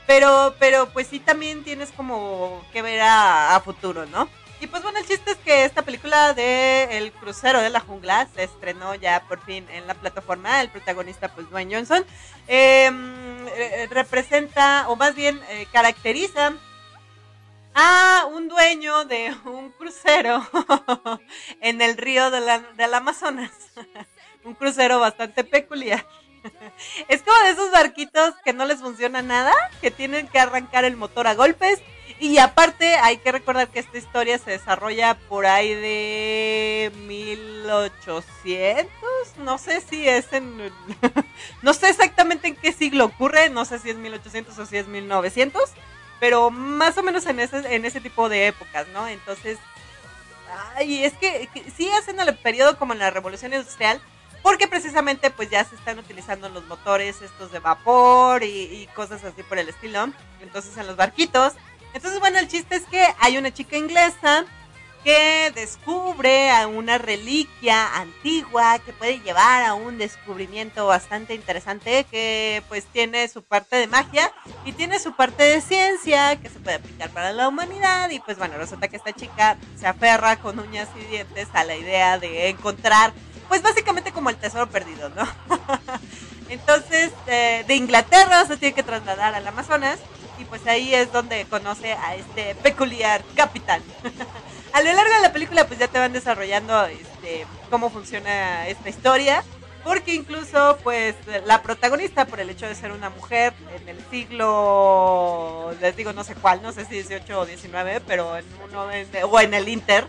Pero, pero pues sí también tienes como que ver a, futuro, ¿no? Y pues bueno, el chiste es que esta película de El crucero de la jungla se estrenó ya por fin en la plataforma. El protagonista, pues Dwayne Johnson, eh, representa, o más bien eh, caracteriza Ah, un dueño de un crucero en el río del Amazonas. un crucero bastante peculiar. es como de esos barquitos que no les funciona nada, que tienen que arrancar el motor a golpes. Y aparte hay que recordar que esta historia se desarrolla por ahí de 1800. No sé si es en... no sé exactamente en qué siglo ocurre. No sé si es 1800 o si es 1900 pero más o menos en ese, en ese tipo de épocas, ¿no? Entonces, ay, es que, sí hacen el periodo como en la revolución industrial, porque precisamente pues ya se están utilizando los motores estos de vapor y cosas así por el estilo, entonces en los barquitos. Entonces, bueno, el chiste es que hay una chica inglesa que descubre a una reliquia antigua que puede llevar a un descubrimiento bastante interesante que pues tiene su parte de magia y tiene su parte de ciencia que se puede aplicar para la humanidad y pues bueno, resulta que esta chica se aferra con uñas y dientes a la idea de encontrar pues básicamente como el tesoro perdido, ¿no? Entonces eh, de Inglaterra se tiene que trasladar al Amazonas y pues ahí es donde conoce a este peculiar capitán. a lo largo de la película pues ya te van desarrollando este, cómo funciona esta historia. Porque incluso, pues, la protagonista, por el hecho de ser una mujer en el siglo, les digo, no sé cuál, no sé si 18 o 19, pero en uno, o en el Inter.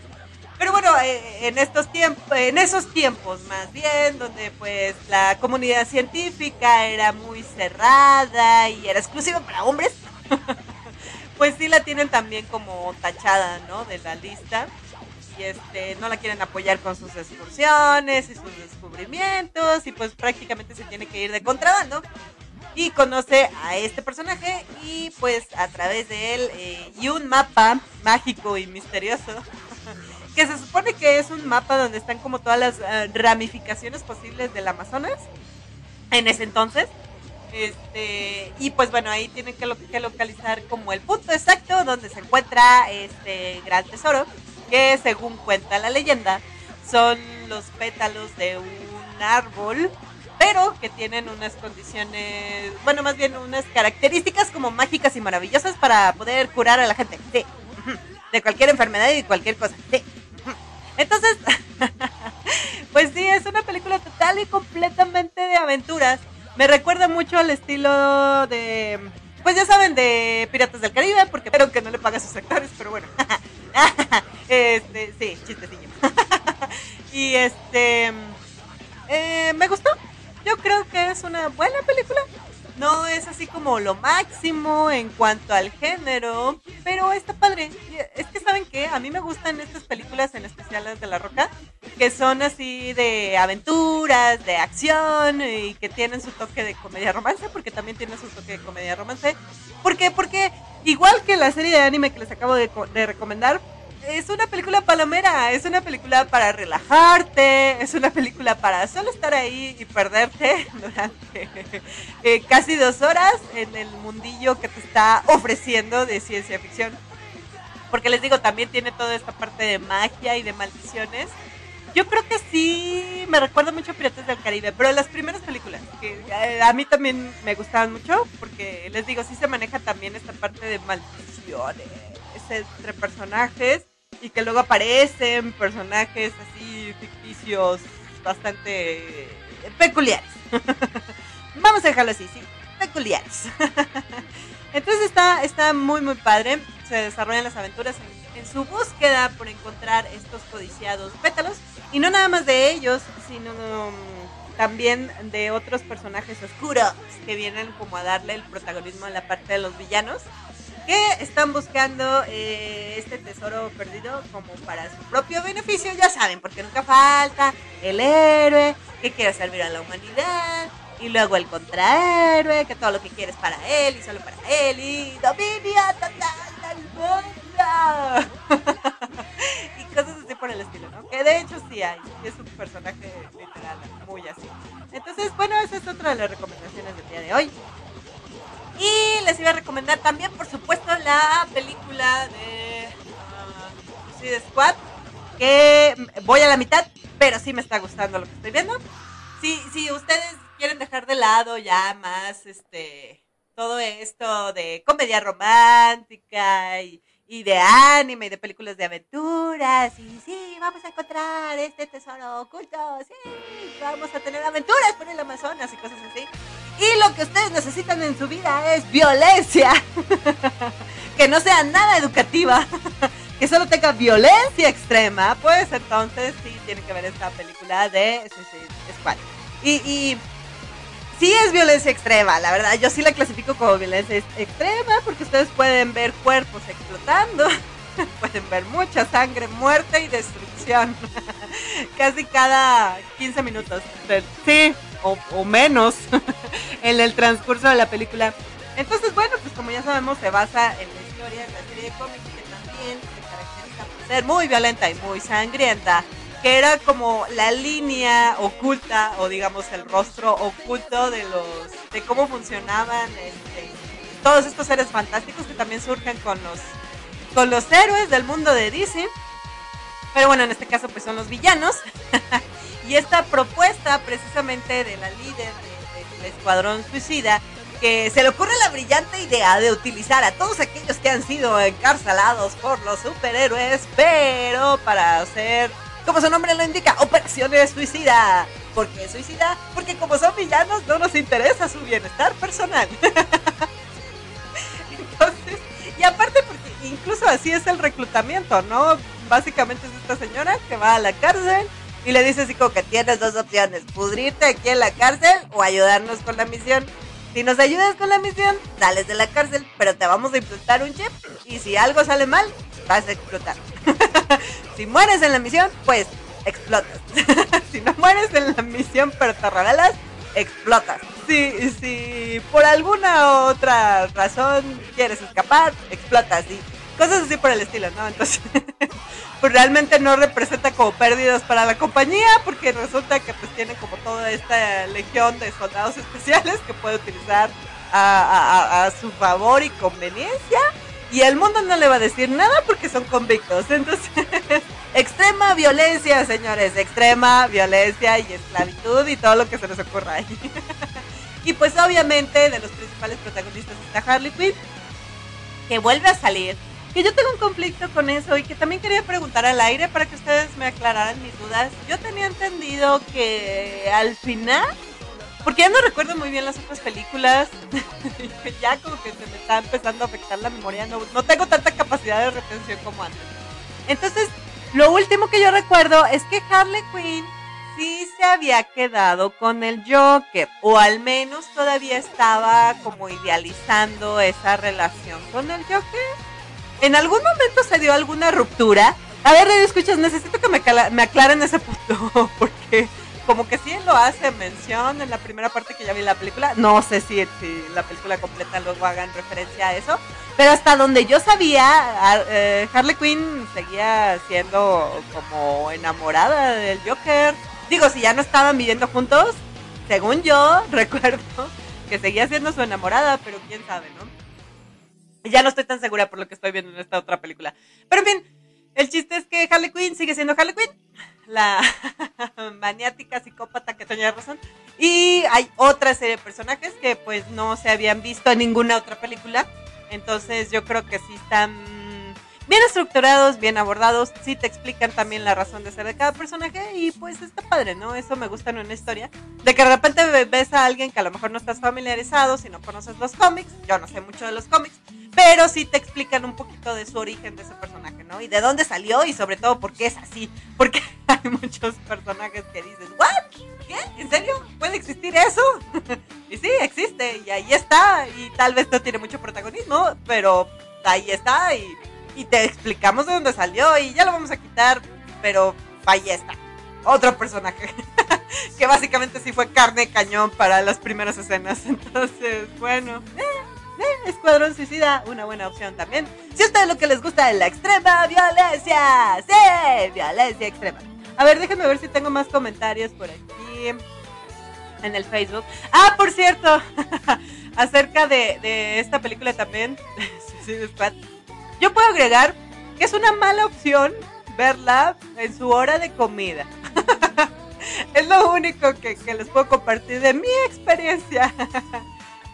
Pero bueno, eh, en estos tiempos, en esos tiempos más bien, donde pues la comunidad científica era muy cerrada y era exclusiva para hombres, pues sí la tienen también como tachada, ¿no? De la lista. Y este, no la quieren apoyar con sus excursiones y sus descubrimientos. Y pues prácticamente se tiene que ir de contrabando. Y conoce a este personaje y pues a través de él eh, y un mapa mágico y misterioso que se supone que es un mapa donde están como todas las eh, ramificaciones posibles del Amazonas en ese entonces este, y pues bueno, ahí tienen que, que, localizar como el punto exacto donde se encuentra este gran tesoro, que según cuenta la leyenda, son los pétalos de un árbol, pero que tienen unas condiciones, bueno, más bien unas características como mágicas y maravillosas para poder curar a la gente. De cualquier enfermedad y cualquier cosa. Entonces, pues sí, es una película total y completamente de aventuras me recuerda mucho al estilo de, pues ya saben, de Piratas del Caribe, porque espero que no le pague a sus actores, pero bueno. este, sí, chistecillo. y este, eh, me gustó. Yo creo que es una buena película. No es así como lo máximo en cuanto al género, pero está padre. Es que saben que a mí me gustan estas películas, en especial las de La Roca, que son así de aventuras, de acción y que tienen su toque de comedia romance, porque también tienen su toque de comedia romance. ¿Por qué? Porque igual que la serie de anime que les acabo de, de recomendar, es una película palomera, es una película para relajarte, es una película para solo estar ahí y perderte durante eh, casi dos horas en el mundillo que te está ofreciendo de ciencia ficción. Porque les digo, también tiene toda esta parte de magia y de maldiciones. Yo creo que sí me recuerda mucho a Piratas del Caribe, pero las primeras películas, que eh, a mí también me gustaban mucho, porque les digo, sí se maneja también esta parte de maldiciones entre personajes y que luego aparecen personajes así ficticios bastante peculiares. Vamos a dejarlo así, sí, peculiares. Entonces está, está muy, muy padre. Se desarrollan las aventuras en su búsqueda por encontrar estos codiciados pétalos. Y no nada más de ellos, sino mm, también de otros personajes oscuros que vienen como a darle el protagonismo a la parte de los villanos que están buscando eh, este tesoro perdido como para su propio beneficio, ya saben, porque nunca falta el héroe que quiere servir a la humanidad y luego el contrahéroe que todo lo que quiere es para él y solo para él y dominia total del mundo y cosas así por el estilo, ¿no? Que de hecho sí hay, es un personaje literal muy así. Entonces, bueno, esa es otra de las recomendaciones del día de hoy. Y les iba a recomendar también, por supuesto, la película de uh, Suicide Squad, que voy a la mitad, pero sí me está gustando lo que estoy viendo. Si, si ustedes quieren dejar de lado ya más este todo esto de comedia romántica y, y de anime y de películas de aventuras y sí, vamos a encontrar este tesoro oculto, sí, vamos a tener aventuras por el Amazonas y cosas así. Y lo que ustedes necesitan en su vida es violencia. que no sea nada educativa. que solo tenga violencia extrema. Pues entonces sí tiene que ver esta película de Suicide Squad. Y, y sí es violencia extrema, la verdad. Yo sí la clasifico como violencia extrema porque ustedes pueden ver cuerpos explotando. pueden ver mucha sangre, muerte y destrucción. Casi cada 15 minutos. Sí, o, menos en el transcurso de la película. Entonces, bueno, pues como ya sabemos, se basa en la historia, en la serie de cómics que también se caracteriza por ser muy violenta y muy sangrienta, que era como la línea oculta o digamos el rostro oculto de los de cómo funcionaban este, todos estos seres fantásticos que también surgen con los con los héroes del mundo de DC. Pero bueno, en este caso pues son los villanos. Y esta propuesta precisamente de la líder del Escuadrón Suicida, que se le ocurre la brillante idea de utilizar a todos aquellos que han sido encarcelados por los superhéroes, pero para hacer, como su nombre lo indica, operaciones suicida. ¿Por qué suicida? Porque como son villanos no nos interesa su bienestar personal. Entonces, y aparte porque incluso así es el reclutamiento, ¿no? Básicamente es esta señora que va a la cárcel y le dice así como que tienes dos opciones, pudrirte aquí en la cárcel o ayudarnos con la misión. Si nos ayudas con la misión, sales de la cárcel, pero te vamos a implantar un chip y si algo sale mal, vas a explotar. si mueres en la misión, pues explotas. si no mueres en la misión pero revelas, explotas. Si, si por alguna otra razón quieres escapar, explotas. Y cosas así por el estilo, ¿no? Entonces, pues realmente no representa como pérdidas para la compañía, porque resulta que pues tiene como toda esta legión de soldados especiales que puede utilizar a, su favor y conveniencia. Y el mundo no le va a decir nada porque son convictos. Entonces, extrema violencia, señores, extrema violencia y esclavitud y todo lo que se les ocurra ahí. y pues obviamente de los principales protagonistas está Harley Quinn, que vuelve a salir que yo tengo un conflicto con eso y que también quería preguntar al aire para que ustedes me aclararan mis dudas. Yo tenía entendido que al final, porque ya no recuerdo muy bien las otras películas, ya como que se me está empezando a afectar la memoria, no, tengo tanta capacidad de retención como antes. Entonces, lo último que yo recuerdo es que Harley Quinn sí se había quedado con el Joker, o al menos todavía estaba como idealizando esa relación con el Joker. ¿En algún momento se dio alguna ruptura? A ver, escuchas, necesito que me, me aclaren ese punto, porque como que sí lo hace mención en la primera parte que ya vi la película. No sé si, si la película completa luego hagan referencia a eso. Pero hasta donde yo sabía, eh, Harley Quinn seguía siendo como enamorada del Joker. Digo, si ya no estaban viviendo juntos, según yo recuerdo que seguía siendo su enamorada, pero quién sabe, ¿no? Ya no estoy tan segura por lo que estoy viendo en esta otra película. Pero en fin, el chiste es que Harley Quinn sigue siendo Harley Quinn, la maniática psicópata que tenía razón. Y hay otra serie de personajes que pues no se habían visto en ninguna otra película. Entonces yo creo que sí están bien estructurados, bien abordados, sí te explican también la razón de ser de cada personaje y pues está padre, ¿no? Eso me gusta en una historia. De que de repente ves a alguien que a lo mejor no estás familiarizado, si no conoces los cómics, yo no sé mucho de los cómics, pero sí te explican un poquito de su origen de ese personaje, ¿no? Y de dónde salió y sobre todo por qué es así. Porque hay muchos personajes que dices, ¿what? ¿Qué? ¿En serio? ¿Puede existir eso? y sí, existe y ahí está. Y tal vez no tiene mucho protagonismo, pero ahí está y, y te explicamos de dónde salió y ya lo vamos a quitar, pero ahí está. Otro personaje que básicamente sí fue carne cañón para las primeras escenas. Entonces, bueno. Eh eh, Escuadrón Suicida, una buena opción también. Si a ustedes lo que les gusta es la extrema violencia, sí, violencia extrema. A ver, déjenme ver si tengo más comentarios por aquí en el Facebook. Ah, por cierto, acerca de, esta película también. Yo puedo agregar que es una mala opción verla en su hora de comida. es lo único que, que les puedo compartir de mi experiencia.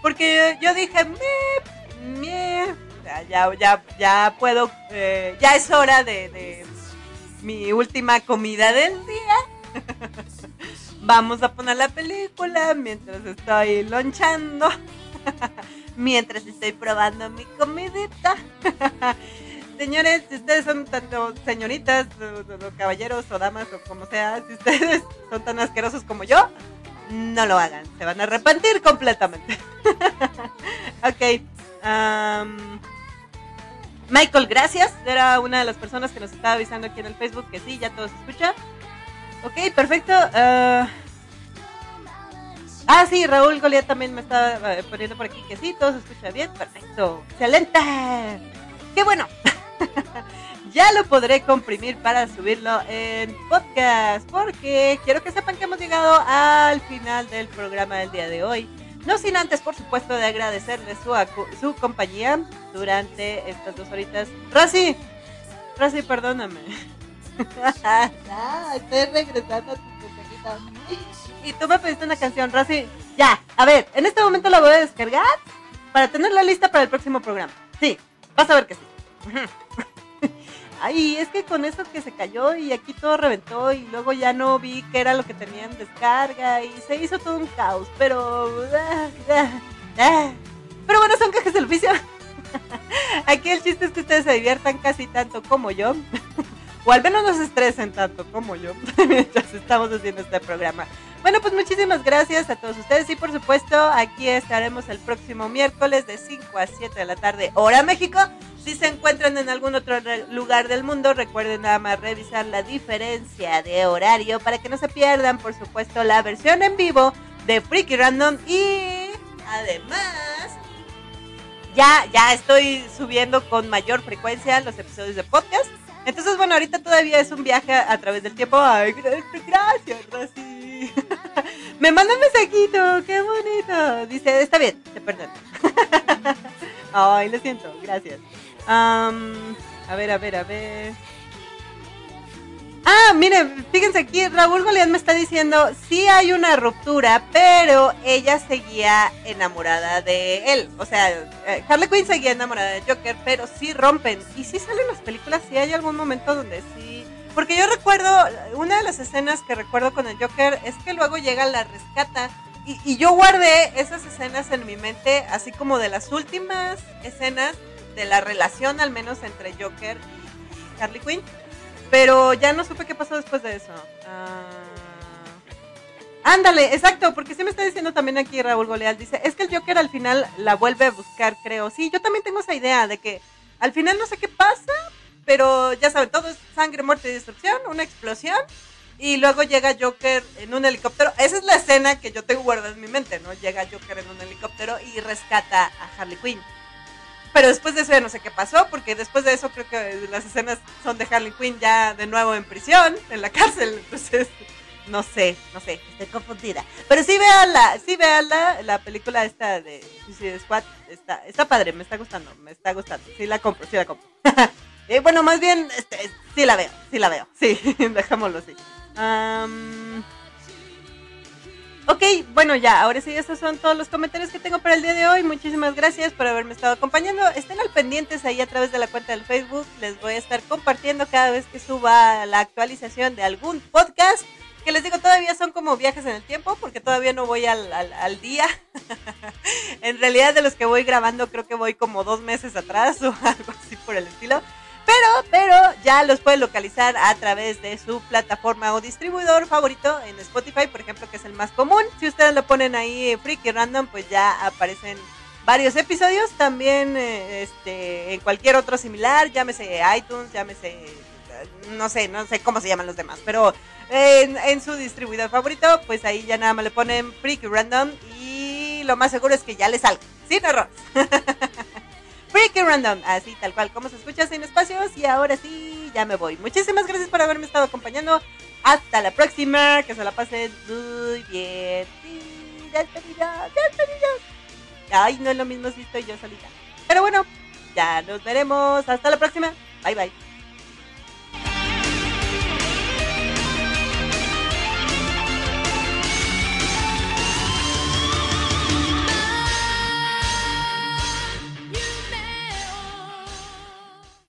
Porque yo dije, me, me, ya, ya, ya puedo, eh, ya es hora de, de mi última comida del día. Vamos a poner la película mientras estoy lonchando. mientras estoy probando mi comidita. Señores, si ustedes son tanto señoritas, o, caballeros o damas o como sea, si ustedes son tan asquerosos como yo, no lo hagan. Se van a arrepentir completamente. ok. Michael, gracias. Era una de las personas que nos estaba avisando aquí en el Facebook que sí, ya todo se escucha. Ok, perfecto. Uh, ah, sí, Raúl Goliat también me estaba eh, poniendo por aquí que sí, todo se escucha bien. Perfecto. Excelente. Qué bueno. ya lo podré comprimir para subirlo en podcast, porque quiero que sepan que hemos llegado al final del programa del día de hoy. No sin antes, por supuesto, de agradecerle su, su compañía durante estas dos horitas. Rosy, Rosy, perdóname. ah, estoy regresando a tu Y tú me pediste una canción, Rosy. Ya, a ver, en este momento la voy a descargar para tenerla lista para el próximo programa. Sí, vas a ver que sí. Ay, es que con eso que se cayó y aquí todo reventó y luego ya no vi qué era lo que tenían descarga y se hizo todo un caos, pero... Ah, ah. Pero bueno, son cajas del oficio. Aquí el chiste es que ustedes se diviertan casi tanto como yo. O al menos no se estresen tanto como yo mientras estamos haciendo este programa. Bueno, pues muchísimas gracias a todos ustedes y por supuesto aquí estaremos el próximo miércoles de 5 a 7 de la tarde, hora México. Si se encuentran en algún otro lugar del mundo, recuerden nada más revisar la diferencia de horario para que no se pierdan, por supuesto, la versión en vivo de Freaky Random y además ya ya estoy subiendo con mayor frecuencia los episodios de podcast. Entonces, bueno, ahorita todavía es un viaje a, través del tiempo. Ay, gracias, Rosy. Me manda un mensajito, qué bonito. Dice, está bien, te perdono. Ay, lo siento, gracias. a ver, a ver, a ver. Ah, miren, fíjense aquí, Raúl Goliat me está diciendo, sí hay una ruptura, pero ella seguía enamorada de él. O sea, eh, Harley Quinn seguía enamorada de Joker, pero sí rompen. Y sí salen las películas, sí hay algún momento donde sí... Porque yo recuerdo, una de las escenas que recuerdo con el Joker es que luego llega la rescata. Y, y yo guardé esas escenas en mi mente, así como de las últimas escenas de la relación, al menos entre Joker y Harley Quinn pero ya no supe qué pasó después de eso. Ah. Ándale, exacto, porque sí me está diciendo también aquí Raúl Goleal, dice, es que el Joker al final la vuelve a buscar, creo. Sí, yo también tengo esa idea de que al final no sé qué pasa, pero ya saben, todo es sangre, muerte y destrucción, una explosión, y luego llega Joker en un helicóptero. Esa es la escena que yo tengo guardada en mi mente, ¿no? Llega Joker en un helicóptero y rescata a Harley Quinn. Pero después de eso ya no sé qué pasó, porque después de eso creo que las escenas son de Harley Quinn ya de nuevo en prisión, en la cárcel. Entonces, no sé, no sé, estoy confundida. Pero sí véanla, sí véanla, la película esta de Suicide Squad está, está padre, me está gustando, me está gustando. Sí la compro, sí la compro. eh, bueno, más bien, este, sí la veo, sí la veo, sí, dejámoslo así. Um, Ok, bueno ya, ahora sí, esos son todos los comentarios que tengo para el día de hoy. Muchísimas gracias por haberme estado acompañando. Estén al pendientes ahí a través de la cuenta del Facebook. Les voy a estar compartiendo cada vez que suba la actualización de algún podcast. Que les digo, todavía son como viajes en el tiempo porque todavía no voy al, al, al día. en realidad de los que voy grabando creo que voy como dos meses atrás o algo así por el estilo. Pero, pero ya los pueden localizar a través de su plataforma o distribuidor favorito en Spotify, por ejemplo, que es el más común. Si ustedes lo ponen ahí Freaky Random, pues ya aparecen varios episodios. También eh, este, en cualquier otro similar, llámese iTunes, llámese, no sé, no sé cómo se llaman los demás, pero en, en su distribuidor favorito, pues ahí ya nada más le ponen Freaky Random y lo más seguro es que ya le salga, sin error. Freaky Random, así tal cual como se escucha sin espacios. Y ahora sí, ya me voy. Muchísimas gracias por haberme estado acompañando. Hasta la próxima, que se la pasen muy bien. Sí, despedidos, despedidos. Ay, no es lo mismo si estoy yo solita. Pero bueno, ya nos veremos. Hasta la próxima. Bye bye.